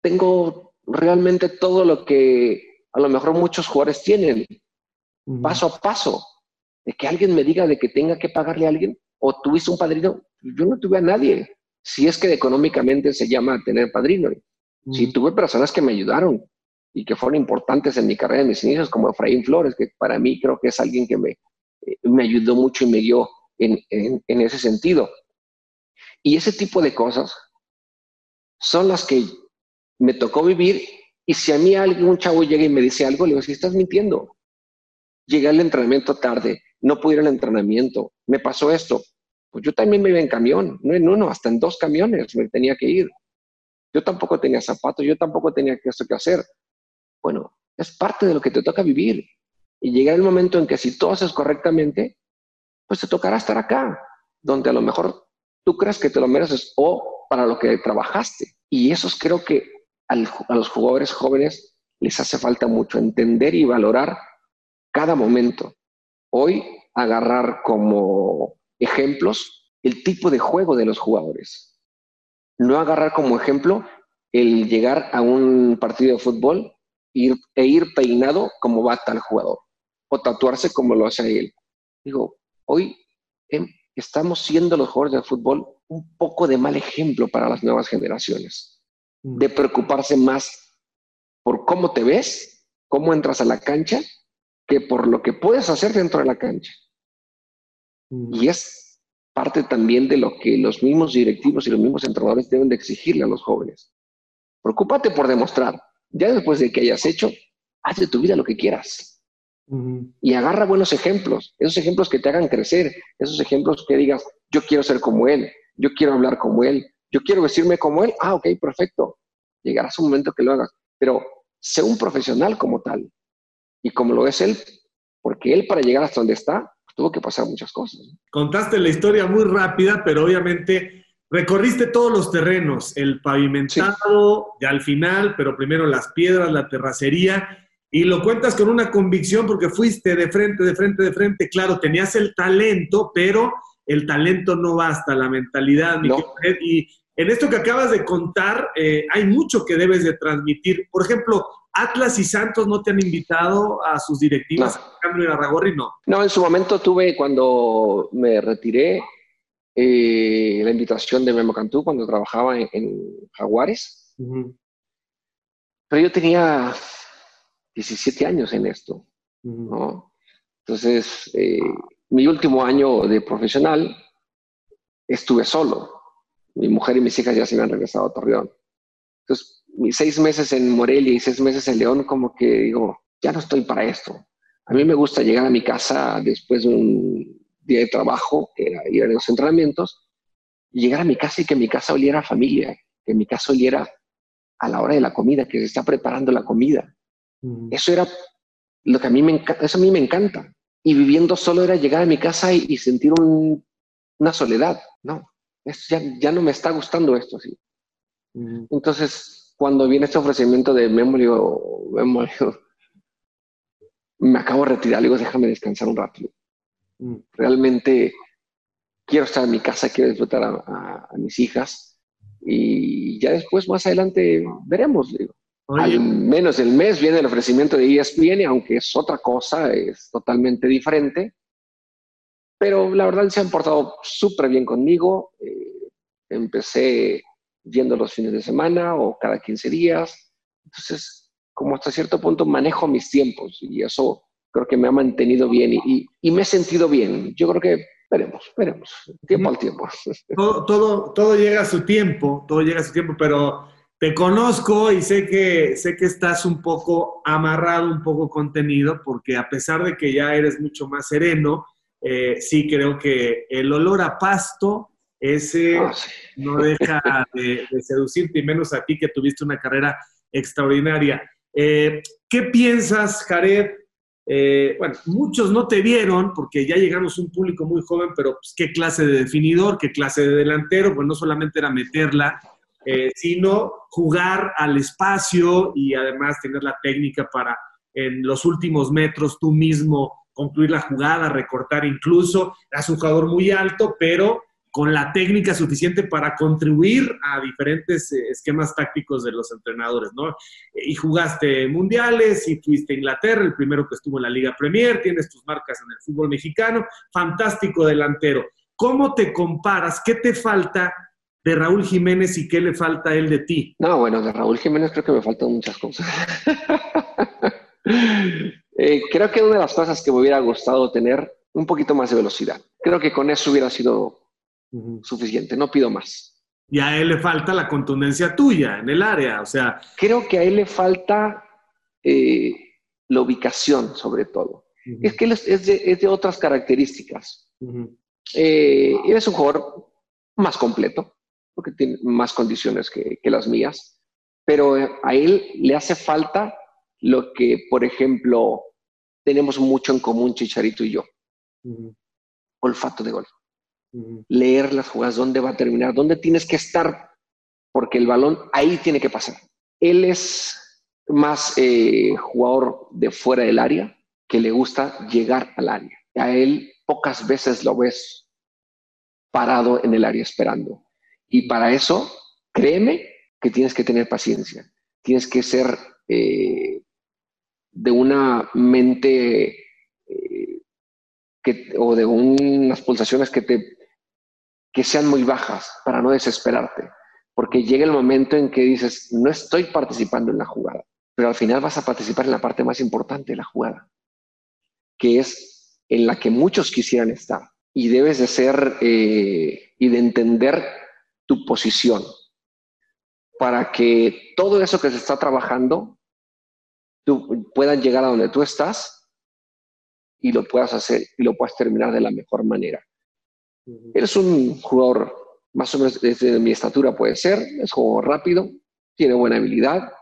tengo realmente todo lo que a lo mejor muchos jugadores tienen, paso a paso de que alguien me diga de que tenga que pagarle a alguien, o tuviste un padrino, yo no tuve a nadie. Si es que económicamente se llama tener padrino. Si mm. tuve personas que me ayudaron y que fueron importantes en mi carrera, en mis inicios, como Efraín Flores, que para mí creo que es alguien que me, eh, me ayudó mucho y me dio en, en ese sentido. Y ese tipo de cosas son las que me tocó vivir y si a mí algún chavo llega y me dice algo, le digo, si estás mintiendo. Llegué al entrenamiento tarde, no pude ir al entrenamiento, me pasó esto. Pues yo también me iba en camión, no en uno, hasta en dos camiones me tenía que ir. Yo tampoco tenía zapatos, yo tampoco tenía esto que hacer. Bueno, es parte de lo que te toca vivir. Y llega el momento en que si tú haces correctamente, pues te tocará estar acá, donde a lo mejor tú crees que te lo mereces o para lo que trabajaste. Y eso creo que a los jugadores jóvenes les hace falta mucho entender y valorar cada momento. Hoy agarrar como ejemplos el tipo de juego de los jugadores. No agarrar como ejemplo el llegar a un partido de fútbol ir, e ir peinado como va tal jugador o tatuarse como lo hace él. Digo, hoy em, estamos siendo los jugadores de fútbol un poco de mal ejemplo para las nuevas generaciones, mm. de preocuparse más por cómo te ves, cómo entras a la cancha, que por lo que puedes hacer dentro de la cancha. Mm. Y es parte también de lo que los mismos directivos y los mismos entrenadores deben de exigirle a los jóvenes. Preocúpate por demostrar. Ya después de que hayas hecho, haz de tu vida lo que quieras. Y agarra buenos ejemplos, esos ejemplos que te hagan crecer, esos ejemplos que digas, yo quiero ser como él, yo quiero hablar como él, yo quiero vestirme como él. Ah, ok, perfecto. Llegará un momento que lo hagas. Pero sé un profesional como tal. Y como lo es él, porque él para llegar hasta donde está, pues, tuvo que pasar muchas cosas. Contaste la historia muy rápida, pero obviamente recorriste todos los terrenos, el pavimentado, ya al final, pero primero las piedras, la terracería, y lo cuentas con una convicción porque fuiste de frente, de frente, de frente. Claro, tenías el talento, pero el talento no basta, la mentalidad. Y en esto que acabas de contar, eh, hay mucho que debes de transmitir. Por ejemplo, Atlas y Santos no te han invitado a sus directivas, no. a Ragorri, no. No, en su momento tuve, cuando me retiré, eh, la invitación de Memo Cantú cuando trabajaba en, Jaguares. Pero yo tenía 17 años en esto, ¿no? Entonces, eh, mi último año de profesional estuve solo. Mi mujer y mis hijas ya se habían regresado a Torreón. Entonces, mis seis meses en Morelia y seis meses en León, como que digo, ya no estoy para esto. A mí me gusta llegar a mi casa después de un día de trabajo, que era ir a los entrenamientos, y llegar a mi casa y que mi casa oliera a familia, que mi casa oliera a la hora de la comida, que se está preparando la comida. Eso era lo que a mí me encanta, eso a mí me encanta. Y viviendo solo era llegar a mi casa y, sentir una soledad. No, ya, ya, no me está gustando esto así. Entonces, cuando viene este ofrecimiento de Memory o me acabo de retirar, digo, déjame descansar un rato. Realmente quiero estar en mi casa, quiero disfrutar a, a mis hijas y ya después, más adelante, veremos. Digo. Al menos el mes viene el ofrecimiento de ESPN, aunque es otra cosa, es totalmente diferente. Pero la verdad se han portado súper bien conmigo. Eh, empecé yendo los fines de semana o cada 15 días. Entonces, como hasta cierto punto manejo mis tiempos y eso creo que me ha mantenido bien y, me he sentido bien. Yo creo que veremos, veremos, tiempo al tiempo. [laughs] Todo, todo, todo llega a su tiempo, todo llega a su tiempo, pero te conozco y sé que, sé que estás un poco amarrado, un poco contenido, porque a pesar de que ya eres mucho más sereno, eh, sí creo que el olor a pasto, ese ah, no deja de, seducirte, y menos a ti que tuviste una carrera extraordinaria. Eh, ¿Qué piensas, Jared? Eh, bueno, muchos no te vieron porque ya llegamos a un público muy joven, pero pues, qué clase de definidor, qué clase de delantero, pues no solamente era meterla, eh, sino jugar al espacio y además tener la técnica para en los últimos metros tú mismo concluir la jugada, recortar incluso. Eras un jugador muy alto, pero con la técnica suficiente para contribuir a diferentes eh, esquemas tácticos de los entrenadores, ¿no? Y jugaste mundiales y fuiste a Inglaterra, el primero que estuvo en la Liga Premier, tienes tus marcas en el fútbol mexicano, fantástico delantero. ¿Cómo te comparas? ¿Qué te falta de Raúl Jiménez y qué le falta a él de ti? No, bueno, de Raúl Jiménez creo que me faltan muchas cosas. [laughs] Eh, creo que una de las cosas que me hubiera gustado tener un poquito más de velocidad. Creo que con eso hubiera sido suficiente, no pido más. Y a él le falta la contundencia tuya en el área, o sea... Creo que a él le falta eh, la ubicación, sobre todo. Es que él es, de, otras características. Eh, él es un jugador más completo, porque tiene más condiciones que, las mías, pero a él le hace falta lo que, por ejemplo, tenemos mucho en común Chicharito y yo. Olfato de gol. Leer las jugadas, dónde va a terminar, dónde tienes que estar, porque el balón ahí tiene que pasar. Él es más eh, jugador de fuera del área, que le gusta llegar al área. A él pocas veces lo ves parado en el área esperando. Y para eso, créeme que tienes que tener paciencia. Tienes que ser eh, de una mente eh, que, o de unas pulsaciones que, te, que sean muy bajas para no desesperarte. Porque llega el momento en que dices, no estoy participando en la jugada, pero al final vas a participar en la parte más importante de la jugada, que es en la que muchos quisieran estar. Y debes de ser eh, y de entender tu posición para que todo eso que se está trabajando puedan llegar a donde tú estás y lo puedas hacer y lo puedas terminar de la mejor manera. Eres un jugador más o menos desde mi estatura puede ser, es juego rápido, tiene buena habilidad,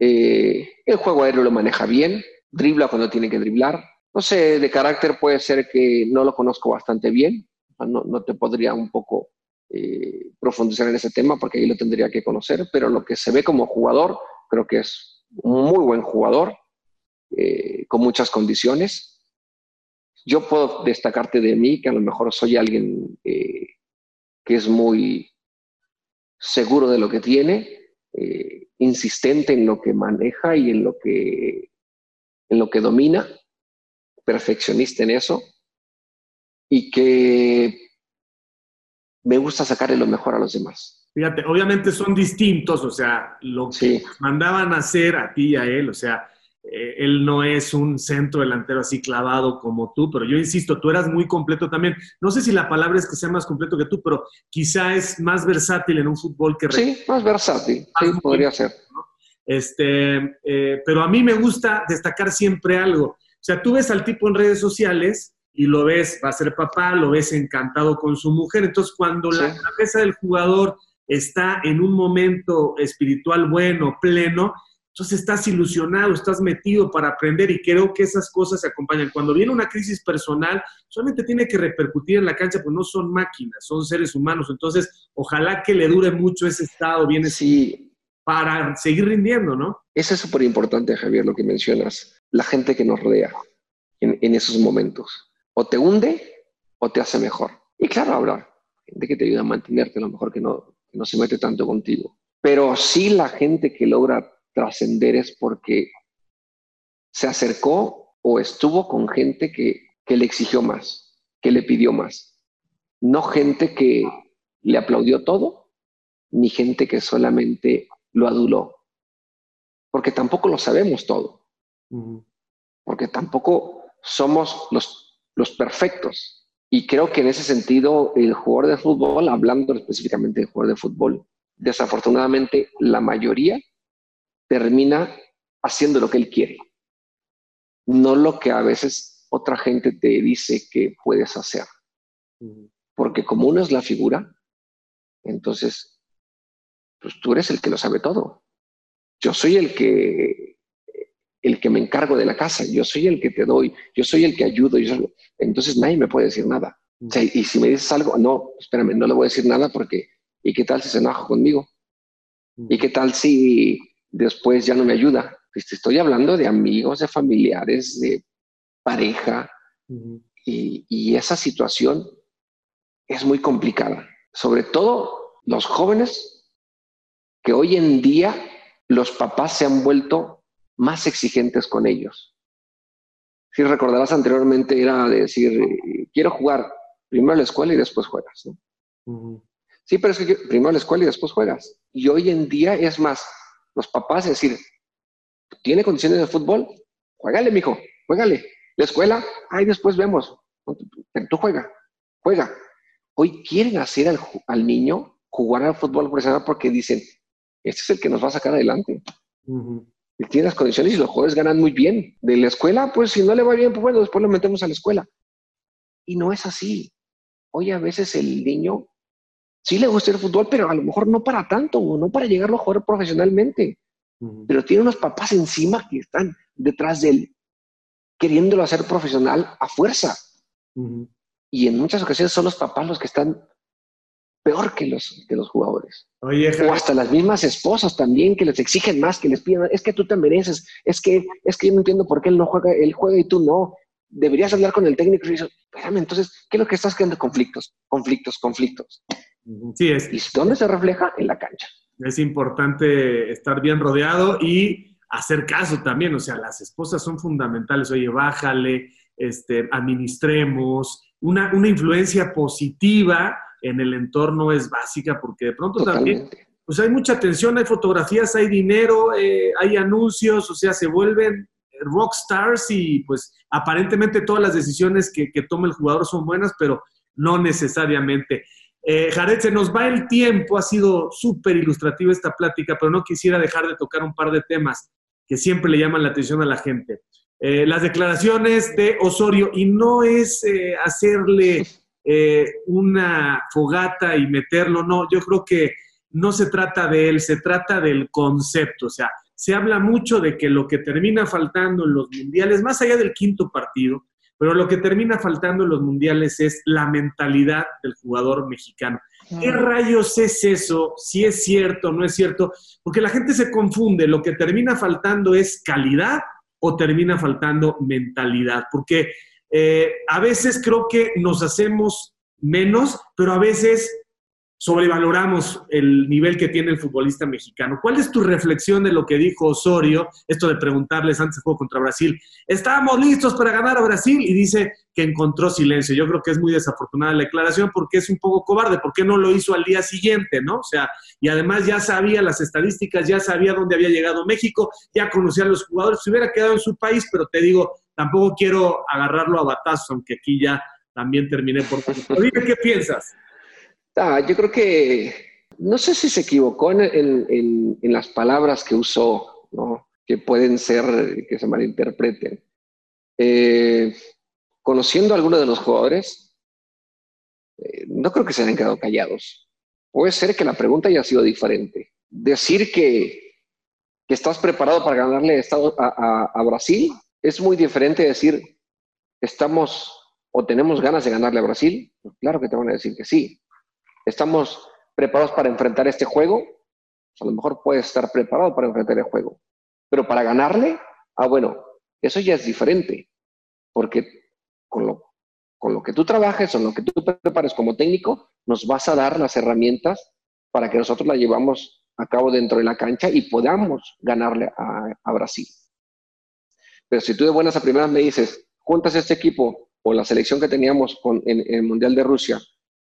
eh, el juego aéreo lo maneja bien, dribla cuando tiene que driblar. No sé, de carácter puede ser que no lo conozco bastante bien, no, no te podría un poco eh, profundizar en ese tema porque ahí lo tendría que conocer, pero lo que se ve como jugador, creo que es un muy buen jugador, eh, con muchas condiciones. Yo puedo destacarte de mí, que a lo mejor soy alguien eh, que es muy seguro de lo que tiene, insistente en lo que maneja y en lo que, en lo que domina, perfeccionista en eso, y que me gusta sacarle lo mejor a los demás. Fíjate, obviamente son distintos, o sea, lo que mandaban a hacer a ti y a él, o sea, eh, él no es un centro delantero así clavado como tú, pero yo insisto, tú eras muy completo también. No sé si la palabra es que sea más completo que tú, pero quizá es más versátil en un fútbol que... Sí, más versátil, sí, podría ser. Este, eh, pero a mí me gusta destacar siempre algo. O sea, tú ves al tipo en redes sociales y lo ves, va a ser papá, lo ves encantado con su mujer. Entonces, cuando la cabeza del jugador está en un momento espiritual bueno, pleno, entonces estás ilusionado, estás metido para aprender y creo que esas cosas se acompañan. Cuando viene una crisis personal, solamente tiene que repercutir en la cancha, pues no son máquinas, son seres humanos. Entonces, ojalá que le dure mucho ese estado bien sí. para seguir rindiendo, ¿no? Eso es súper importante, Javier, lo que mencionas, la gente que nos rodea en esos momentos o te hunde o te hace mejor. Y claro, habrá gente que te ayuda a mantenerte, a lo mejor que no, no se mete tanto contigo. Pero sí la gente que logra trascender es porque se acercó o estuvo con gente que, que le exigió más, que le pidió más. No gente que le aplaudió todo, ni gente que solamente lo aduló. Porque tampoco lo sabemos todo. Porque tampoco somos los los perfectos. Y creo que en ese sentido, el jugador de fútbol, hablando específicamente del jugador de fútbol, desafortunadamente la mayoría termina haciendo lo que él quiere, no lo que a veces otra gente te dice que puedes hacer. Porque como uno es la figura, entonces, pues tú eres el que lo sabe todo. Yo soy el que el que me encargo de la casa, yo soy el que te doy, yo soy el que ayudo, entonces nadie me puede decir nada. y si me dices algo, no, espérame, no le voy a decir nada porque, ¿y qué tal si se enoja conmigo? ¿Y qué tal si después ya no me ayuda? Pues estoy hablando de amigos, de familiares, de pareja, y, y esa situación es muy complicada. Sobre todo los jóvenes que hoy en día los papás se han vuelto más exigentes con ellos. Si recordarás anteriormente era decir, quiero jugar primero la escuela y después juegas. Sí, pero es que primero la escuela y después juegas. Y hoy en día es más, los papás decir, ¿tiene condiciones de fútbol? Juégale, mijo, juégale. La escuela, ahí después vemos. Pero tú juega, juega. Hoy quieren hacer al, niño jugar al fútbol profesional porque dicen, este es el que nos va a sacar adelante. Él tiene las condiciones y los jugadores ganan muy bien. De la escuela, pues si no le va bien, pues bueno, después lo metemos a la escuela. Y no es así. Hoy a veces el niño sí le gusta el fútbol, pero a lo mejor no para tanto, no para llegarlo a jugar profesionalmente. Pero tiene unos papás encima que están detrás de él, queriéndolo hacer profesional a fuerza. Y en muchas ocasiones son los papás los que están peor que los, que los jugadores. o hasta las mismas esposas también que les exigen más, que les piden, es que tú te mereces, es que, es que yo no entiendo por qué él no juega, él juega y tú no. Deberías hablar con el técnico y dices, espérame, entonces, ¿qué es lo que estás creando? Conflictos, conflictos, conflictos. Sí, es. ¿Y dónde se refleja? En la cancha. Es importante estar bien rodeado y hacer caso también, o sea, las esposas son fundamentales, oye, bájale, este, administremos, una, una influencia positiva en el entorno es básica porque de pronto también, pues hay mucha atención, hay fotografías, hay dinero, eh, hay anuncios, o sea, se vuelven rock stars y pues aparentemente todas las decisiones que, que toma el jugador son buenas, pero no necesariamente. Eh, Jared, se nos va el tiempo, ha sido súper ilustrativa esta plática, pero no quisiera dejar de tocar un par de temas que siempre le llaman la atención a la gente. Eh, las declaraciones de Osorio, y no es eh, hacerle eh, una fogata y meterlo, no, yo creo que no se trata de él, se trata del concepto, o sea, se habla mucho de que lo que termina faltando en los mundiales, más allá del quinto partido, pero lo que termina faltando en los mundiales es la mentalidad del jugador mexicano. ¿Qué rayos es eso? Si es cierto, no es cierto, porque la gente se confunde, lo que termina faltando es calidad o termina faltando mentalidad, porque eh, a veces creo que nos hacemos menos, pero a veces sobrevaloramos el nivel que tiene el futbolista mexicano. ¿Cuál es tu reflexión de lo que dijo Osorio? Esto de preguntarles antes del juego contra Brasil, ¿estábamos listos para ganar a Brasil? Y dice que encontró silencio. Yo creo que es muy desafortunada la declaración porque es un poco cobarde. ¿Por qué no lo hizo al día siguiente, no? O sea, y además ya sabía las estadísticas, ya sabía dónde había llegado México, ya conocía a los jugadores, se hubiera quedado en su país, pero te digo, tampoco quiero agarrarlo a batazos, aunque aquí ya también terminé por... [laughs] Dime qué piensas. Ah, yo creo que, no sé si se equivocó en, las palabras que usó, que pueden ser, que se malinterpreten. Eh, conociendo a algunos de los jugadores, eh, no creo que se hayan quedado callados. Puede ser que la pregunta haya sido diferente. Decir que, estás preparado para ganarle a, a Brasil es muy diferente decir, estamos o tenemos ganas de ganarle a Brasil. Claro que te van a decir que sí. ¿Estamos preparados para enfrentar este juego? Pues, a lo mejor puedes estar preparado para enfrentar el juego. Pero para ganarle, ah, bueno, eso ya es diferente. Porque con lo, con lo que tú trabajes o lo que tú prepares como técnico, nos vas a dar las herramientas para que nosotros la llevamos a cabo dentro de la cancha y podamos ganarle a, Brasil. Pero si tú de buenas a primeras me dices, juntas este equipo o la selección que teníamos en el Mundial de Rusia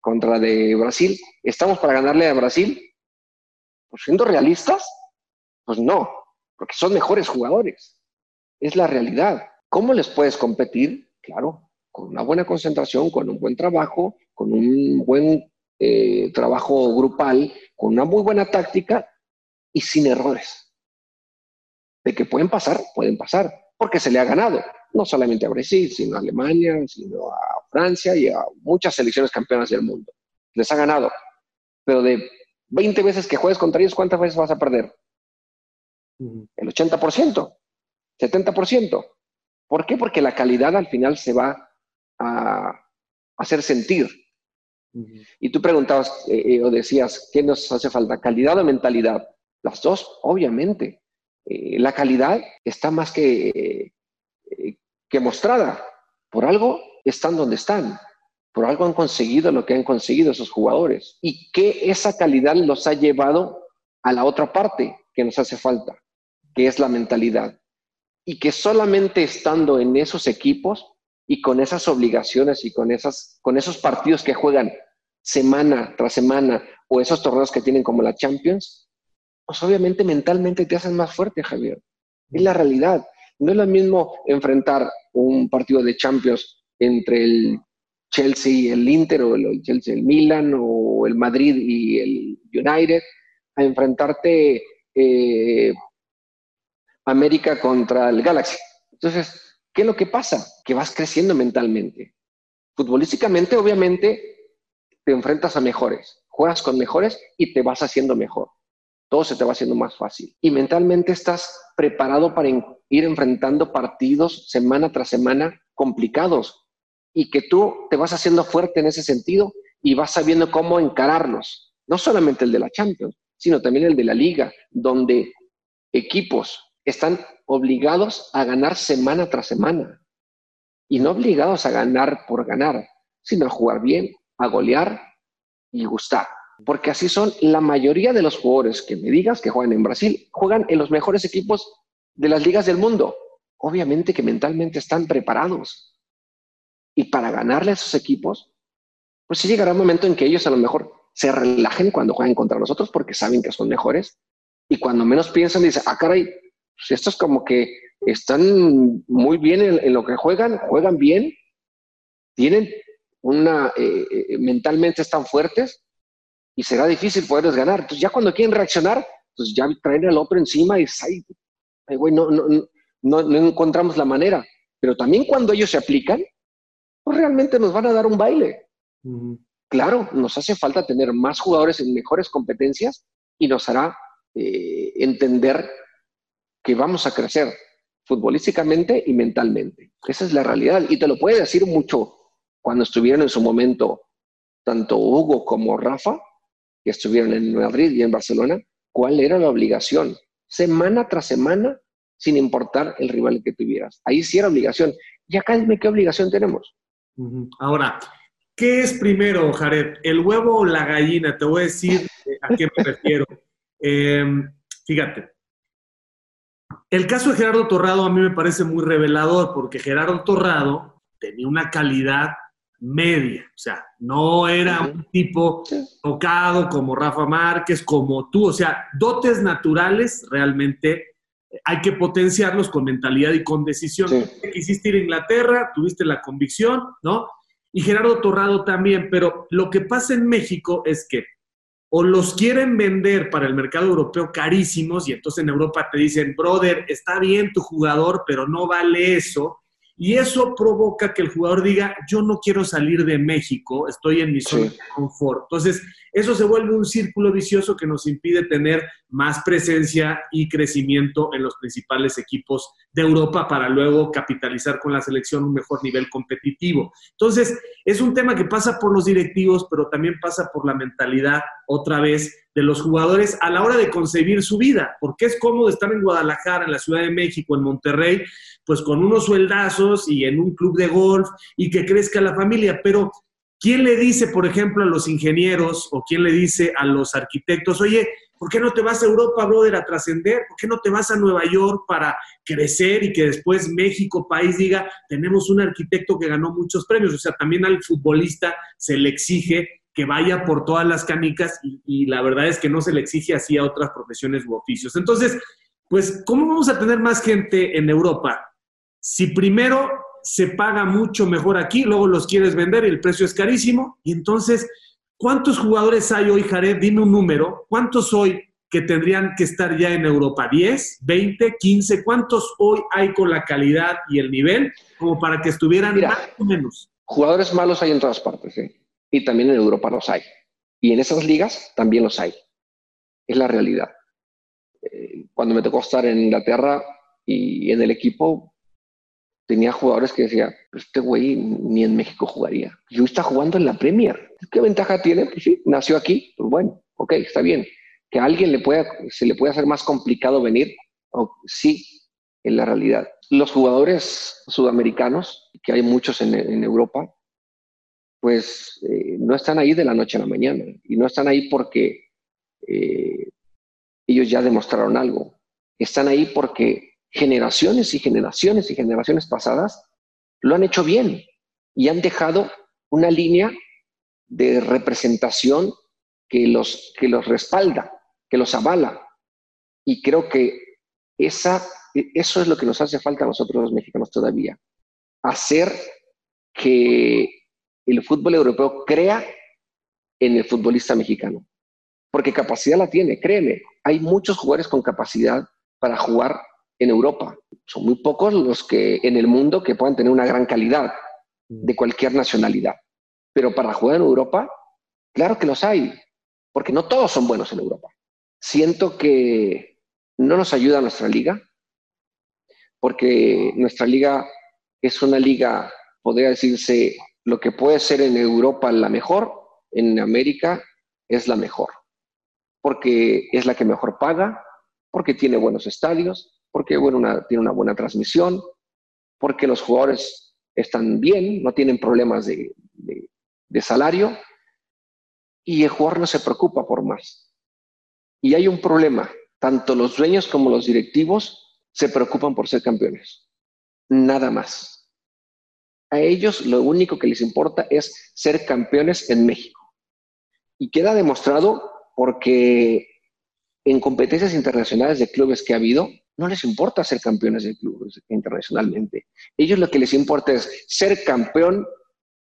contra de Brasil. ¿Estamos para ganarle a Brasil? Pues siendo realistas, pues no, porque son mejores jugadores. Es la realidad. ¿Cómo les puedes competir? Claro, con una buena concentración, con un buen trabajo, con un buen eh, trabajo grupal, con una muy buena táctica y sin errores. De que pueden pasar, pueden pasar, porque se le ha ganado, no solamente a Brasil, sino a Alemania, sino a Francia y a muchas selecciones campeonas del mundo. Les ha ganado. Pero de 20 veces que juegues contra ellos, ¿cuántas veces vas a perder? El 80%, 70%. ¿Por qué? Porque la calidad al final se va a hacer sentir. Y tú preguntabas eh, eh, o decías, ¿qué nos hace falta? ¿Calidad o mentalidad? Las dos, obviamente. Eh, la calidad está más que, que mostrada. Por algo están donde están. Por algo han conseguido lo que han conseguido esos jugadores. Y que esa calidad los ha llevado a la otra parte que nos hace falta, que es la mentalidad. Y que solamente estando en esos equipos y con esas obligaciones y con, esas, con esos partidos que juegan semana tras semana o esos torneos que tienen como la Champions, pues obviamente mentalmente te hacen más fuerte, Javier. Es la realidad. No es lo mismo enfrentar un partido de Champions entre el Chelsea y el Inter, o el Chelsea y el Milan, o el Madrid y el United, a enfrentarte eh, América contra el Galaxy. Entonces, ¿qué es lo que pasa? Que vas creciendo mentalmente. Futbolísticamente, obviamente, te enfrentas a mejores, juegas con mejores y te vas haciendo mejor. Todo se te va haciendo más fácil. Y mentalmente estás preparado para ir enfrentando partidos semana tras semana complicados y que tú te vas haciendo fuerte en ese sentido y vas sabiendo cómo encararlos. No solamente el de la Champions, sino también el de la liga, donde equipos están obligados a ganar semana tras semana. Y no obligados a ganar por ganar, sino a jugar bien, a golear y gustar. Porque así son la mayoría de los jugadores que me digas que juegan en Brasil, juegan en los mejores equipos de las ligas del mundo. Obviamente que mentalmente están preparados. Y para ganarle a esos equipos, pues sí llegará un momento en que ellos a lo mejor se relajen cuando juegan contra nosotros porque saben que son mejores. Y cuando menos piensan, dicen, ah, caray, pues estos como que están muy bien en, lo que juegan, juegan bien, tienen una, eh, eh, mentalmente están fuertes y será difícil poderles ganar. Entonces ya cuando quieren reaccionar, pues ya traen al otro encima y ay, güey, no, no, no, no, encontramos la manera. Pero también cuando ellos se aplican, pues realmente nos van a dar un baile. Claro, nos hace falta tener más jugadores en mejores competencias y nos hará eh, entender que vamos a crecer futbolísticamente y mentalmente. Esa es la realidad. Y te lo puede decir mucho cuando estuvieron en su momento tanto Hugo como Rafa, que estuvieron en Madrid y en Barcelona, cuál era la obligación, semana tras semana, sin importar el rival que tuvieras. Ahí sí era obligación. Y acá dime qué obligación tenemos. Ahora, ¿qué es primero, Jared? ¿El huevo o la gallina? Te voy a decir a qué me refiero. [laughs] Em, fíjate, el caso de Gerardo Torrado a mí me parece muy revelador porque Gerardo Torrado tenía una calidad media, o sea, no era un tipo tocado como Rafa Márquez, como tú, o sea, dotes naturales realmente hay que potenciarlos con mentalidad y con decisión. Quisiste ir a Inglaterra, tuviste la convicción, ¿no? Y Gerardo Torrado también, pero lo que pasa en México es que o los quieren vender para el mercado europeo carísimos y entonces en Europa te dicen, brother, está bien tu jugador, pero no vale eso. Y eso provoca que el jugador diga, yo no quiero salir de México, estoy en mi zona de confort. Entonces, eso se vuelve un círculo vicioso que nos impide tener más presencia y crecimiento en los principales equipos de Europa para luego capitalizar con la selección un mejor nivel competitivo. Entonces, es un tema que pasa por los directivos, pero también pasa por la mentalidad otra vez de los jugadores a la hora de concebir su vida, porque es cómodo estar en Guadalajara, en la Ciudad de México, en Monterrey, pues con unos sueldazos y en un club de golf y que crezca la familia, pero ¿Quién le dice, por ejemplo, a los ingenieros o quién le dice a los arquitectos, oye, ¿por qué no te vas a Europa, brother, a trascender? ¿Por qué no te vas a Nueva York para crecer y que después México, país, diga, tenemos un arquitecto que ganó muchos premios? O sea, también al futbolista se le exige que vaya por todas las canicas y, y la verdad es que no se le exige así a otras profesiones u oficios. Entonces, pues, ¿cómo vamos a tener más gente en Europa? Si primero se paga mucho mejor aquí, luego los quieres vender y el precio es carísimo. Y entonces, ¿cuántos jugadores hay hoy, Jared? Dime un número. ¿Cuántos hoy que tendrían que estar ya en Europa? ¿10, 20, 15? ¿Cuántos hoy hay con la calidad y el nivel como para que estuvieran más o menos? Jugadores malos hay en todas partes, ¿eh? y también en Europa los hay. Y en esas ligas también los hay. Es la realidad. Eh, cuando me tocó estar en Inglaterra y en el equipo, tenía jugadores que decía, este güey ni en México jugaría. Y hoy está jugando en la Premier. ¿Qué ventaja tiene? Pues sí, nació aquí, pues bueno, ok, está bien. Que a alguien le pueda, se le puede hacer más complicado venir, sí, en la realidad. Los jugadores sudamericanos, que hay muchos en, Europa, pues eh, no están ahí de la noche a la mañana. Y no están ahí porque eh, ellos ya demostraron algo. Están ahí porque generaciones y generaciones y generaciones pasadas lo han hecho bien y han dejado una línea de representación que los, que los respalda, que los avala. Y creo que esa, eso es lo que nos hace falta a nosotros los mexicanos todavía. Hacer que el fútbol europeo crea en el futbolista mexicano. Porque capacidad la tiene, créeme. Hay muchos jugadores con capacidad para jugar en Europa. Son muy pocos los que en el mundo que puedan tener una gran calidad de cualquier nacionalidad. Pero para jugar en Europa, claro que los hay, porque no todos son buenos en Europa. Siento que no nos ayuda nuestra liga, porque nuestra liga es una liga, podría decirse, lo que puede ser en Europa la mejor, en América es la mejor, porque es la que mejor paga, porque tiene buenos estadios, porque bueno, tiene una buena transmisión, porque los jugadores están bien, no tienen problemas de, de salario, y el jugador no se preocupa por más. Y hay un problema, tanto los dueños como los directivos se preocupan por ser campeones, nada más. A ellos lo único que les importa es ser campeones en México. Y queda demostrado porque en competencias internacionales de clubes que ha habido, no les importa ser campeones de clubes internacionalmente. Ellos lo que les importa es ser campeón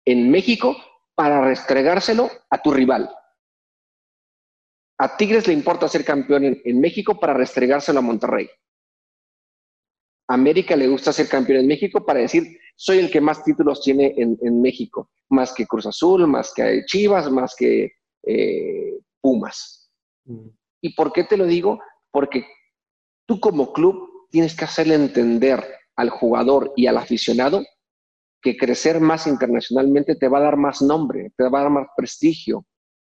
en México para restregárselo a tu rival. A Tigres le importa ser campeón en, México para restregárselo a Monterrey. A América le gusta ser campeón en México para decir, soy el que más títulos tiene en, México, más que Cruz Azul, más que Chivas, más que eh, Pumas. Mm. ¿Y por qué te lo digo? Porque tú como club tienes que hacerle entender al jugador y al aficionado que crecer más internacionalmente te va a dar más nombre, te va a dar más prestigio,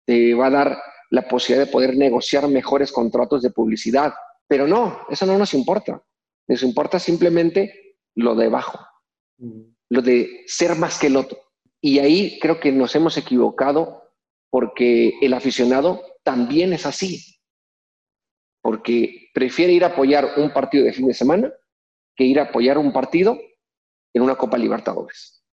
te va a dar la posibilidad de poder negociar mejores contratos de publicidad. Pero no, eso no nos importa. Nos importa simplemente lo de abajo, lo de ser más que el otro. Y ahí creo que nos hemos equivocado porque el aficionado también es así. Porque prefiere ir a apoyar un partido de fin de semana que ir a apoyar un partido en una Copa Libertadores.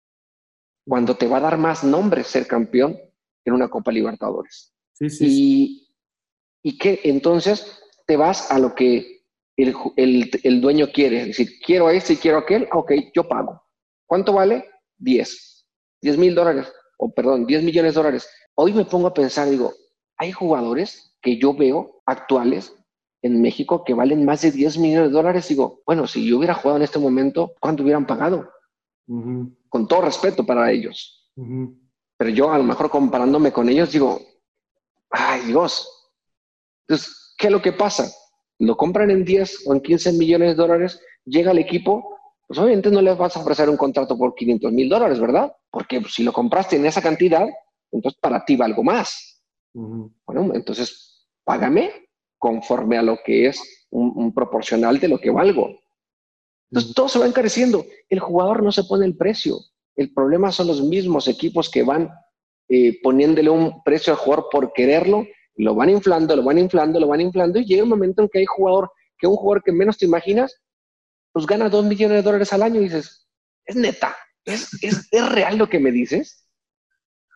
Cuando te va a dar más nombre ser campeón en una Copa Libertadores. Sí, sí, y, y que entonces te vas a lo que el, el, dueño quiere. Es decir, quiero este y quiero aquel, ok, yo pago. ¿Cuánto vale? 10. 10 mil dólares, o perdón, 10 millones de dólares. Hoy me pongo a pensar, digo, hay jugadores que yo veo actuales en México que valen más de 10 millones de dólares. Digo, bueno, si yo hubiera jugado en este momento, ¿cuánto hubieran pagado? Con todo respeto para ellos. Pero yo a lo mejor comparándome con ellos digo, ay Dios. Entonces, ¿qué es lo que pasa? Lo compran en 10 o en 15 millones de dólares, llega el equipo, pues obviamente no les vas a ofrecer un contrato por 500 mil dólares, ¿verdad? Porque si lo compraste en esa cantidad, entonces para ti va algo más. Bueno, entonces págame conforme a lo que es un, proporcional de lo que valgo. Entonces, todo se va encareciendo. El jugador no se pone el precio. El problema son los mismos equipos que van eh, poniéndole un precio al jugador por quererlo, lo van inflando, lo van inflando, lo van inflando, y llega un momento en que hay jugador, que un jugador que menos te imaginas, pues gana dos millones de dólares al año y dices, es neta, es, es, es real lo que me dices.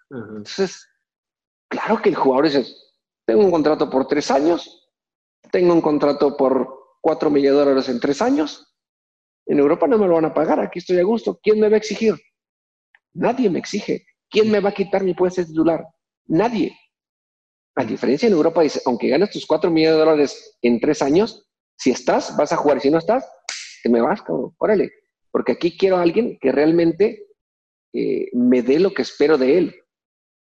Entonces, claro que el jugador dice, tengo un contrato por tres años, tengo un contrato por 4 millones de dólares en tres años. En Europa no me lo van a pagar, aquí estoy a gusto. ¿Quién me va a exigir? Nadie me exige. ¿Quién me va a quitar mi puesto de titular? Nadie. A diferencia en Europa, dice, aunque ganes tus 4 millones de dólares en tres años, si estás, vas a jugar. Si no estás, te me vas, cabrón. Órale. Porque aquí quiero a alguien que realmente eh, me dé lo que espero de él.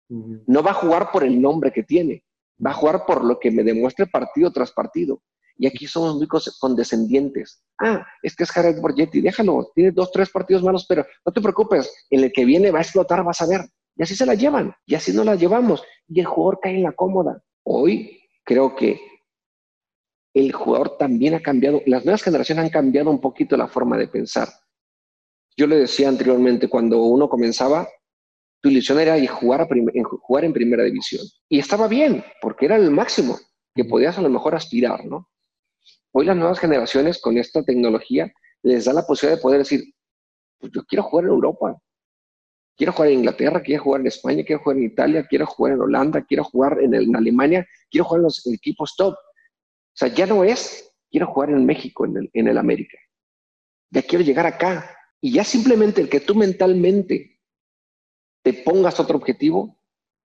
No va a jugar por el nombre que tiene va a jugar por lo que me demuestre partido tras partido. Y aquí somos muy condescendientes. Ah, es que es Jared Borgetti, déjalo, tiene dos, tres partidos malos, pero no te preocupes, en el que viene va a explotar, vas a ver. Y así se la llevan, y así no la llevamos. Y el jugador cae en la cómoda. Hoy creo que el jugador también ha cambiado, las nuevas generaciones han cambiado un poquito la forma de pensar. Yo le decía anteriormente, cuando uno comenzaba, tu ilusión era jugar, en, jugar en primera división. Y estaba bien, porque era el máximo que podías a lo mejor aspirar, ¿no? Hoy las nuevas generaciones con esta tecnología les da la posibilidad de poder decir, pues yo quiero jugar en Europa, quiero jugar en Inglaterra, quiero jugar en España, quiero jugar en Italia, quiero jugar en Holanda, quiero jugar en, Alemania, quiero jugar en los equipos top. O sea, ya no es, quiero jugar en México, en el, en el América. Ya quiero llegar acá. Y ya simplemente el que tú mentalmente te pongas otro objetivo,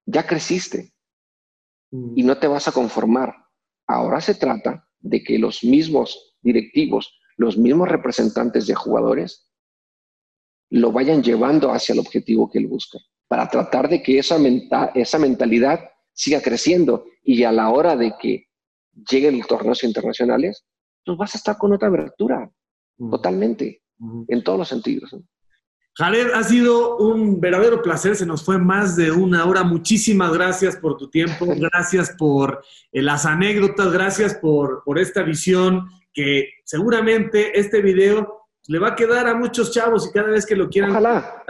ya creciste. Y no te vas a conformar. Ahora se trata de que los mismos directivos, los mismos representantes de jugadores, lo vayan llevando hacia el objetivo que él busca, para tratar de que esa, esa mentalidad siga creciendo. Y a la hora de que lleguen los torneos internacionales, pues vas a estar con otra abertura, totalmente, en todos los sentidos. Jared, ha sido un verdadero placer, se nos fue más de una hora. Muchísimas gracias por tu tiempo, gracias por eh, las anécdotas, gracias por, por esta visión que seguramente este video le va a quedar a muchos chavos y cada vez que lo quieran Ojalá.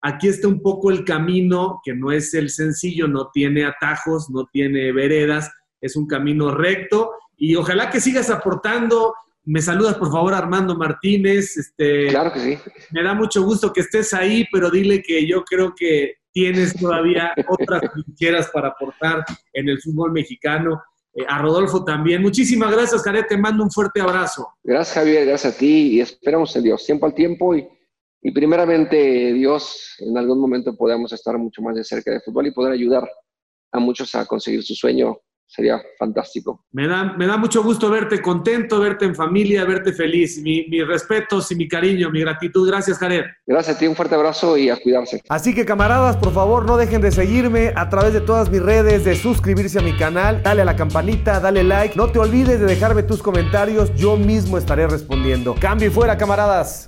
aquí está un poco el camino, que no es el sencillo, no tiene atajos, no tiene veredas, es un camino recto y ojalá que sigas aportando me saludas, por favor, Armando Martínez. Este, claro que sí. Me da mucho gusto que estés ahí, pero dile que yo creo que tienes todavía [laughs] otras trincheras para aportar en el fútbol mexicano. Eh, a Rodolfo también. Muchísimas gracias, Jared. Te mando un fuerte abrazo. Gracias, Javier. Gracias a ti. Y esperamos en Dios. Tiempo al tiempo. Y, y primeramente, Dios, en algún momento podamos estar mucho más de cerca del fútbol y poder ayudar a muchos a conseguir su sueño sería fantástico. Me da, me da mucho gusto verte contento, verte en familia, verte feliz. Mi, mis respetos y mi cariño, mi gratitud. Gracias, Jared. Gracias a ti, un fuerte abrazo y a cuidarse. Así que camaradas, por favor, no dejen de seguirme a través de todas mis redes, de suscribirse a mi canal, dale a la campanita, dale like. No te olvides de dejarme tus comentarios, yo mismo estaré respondiendo. Cambio y fuera, camaradas.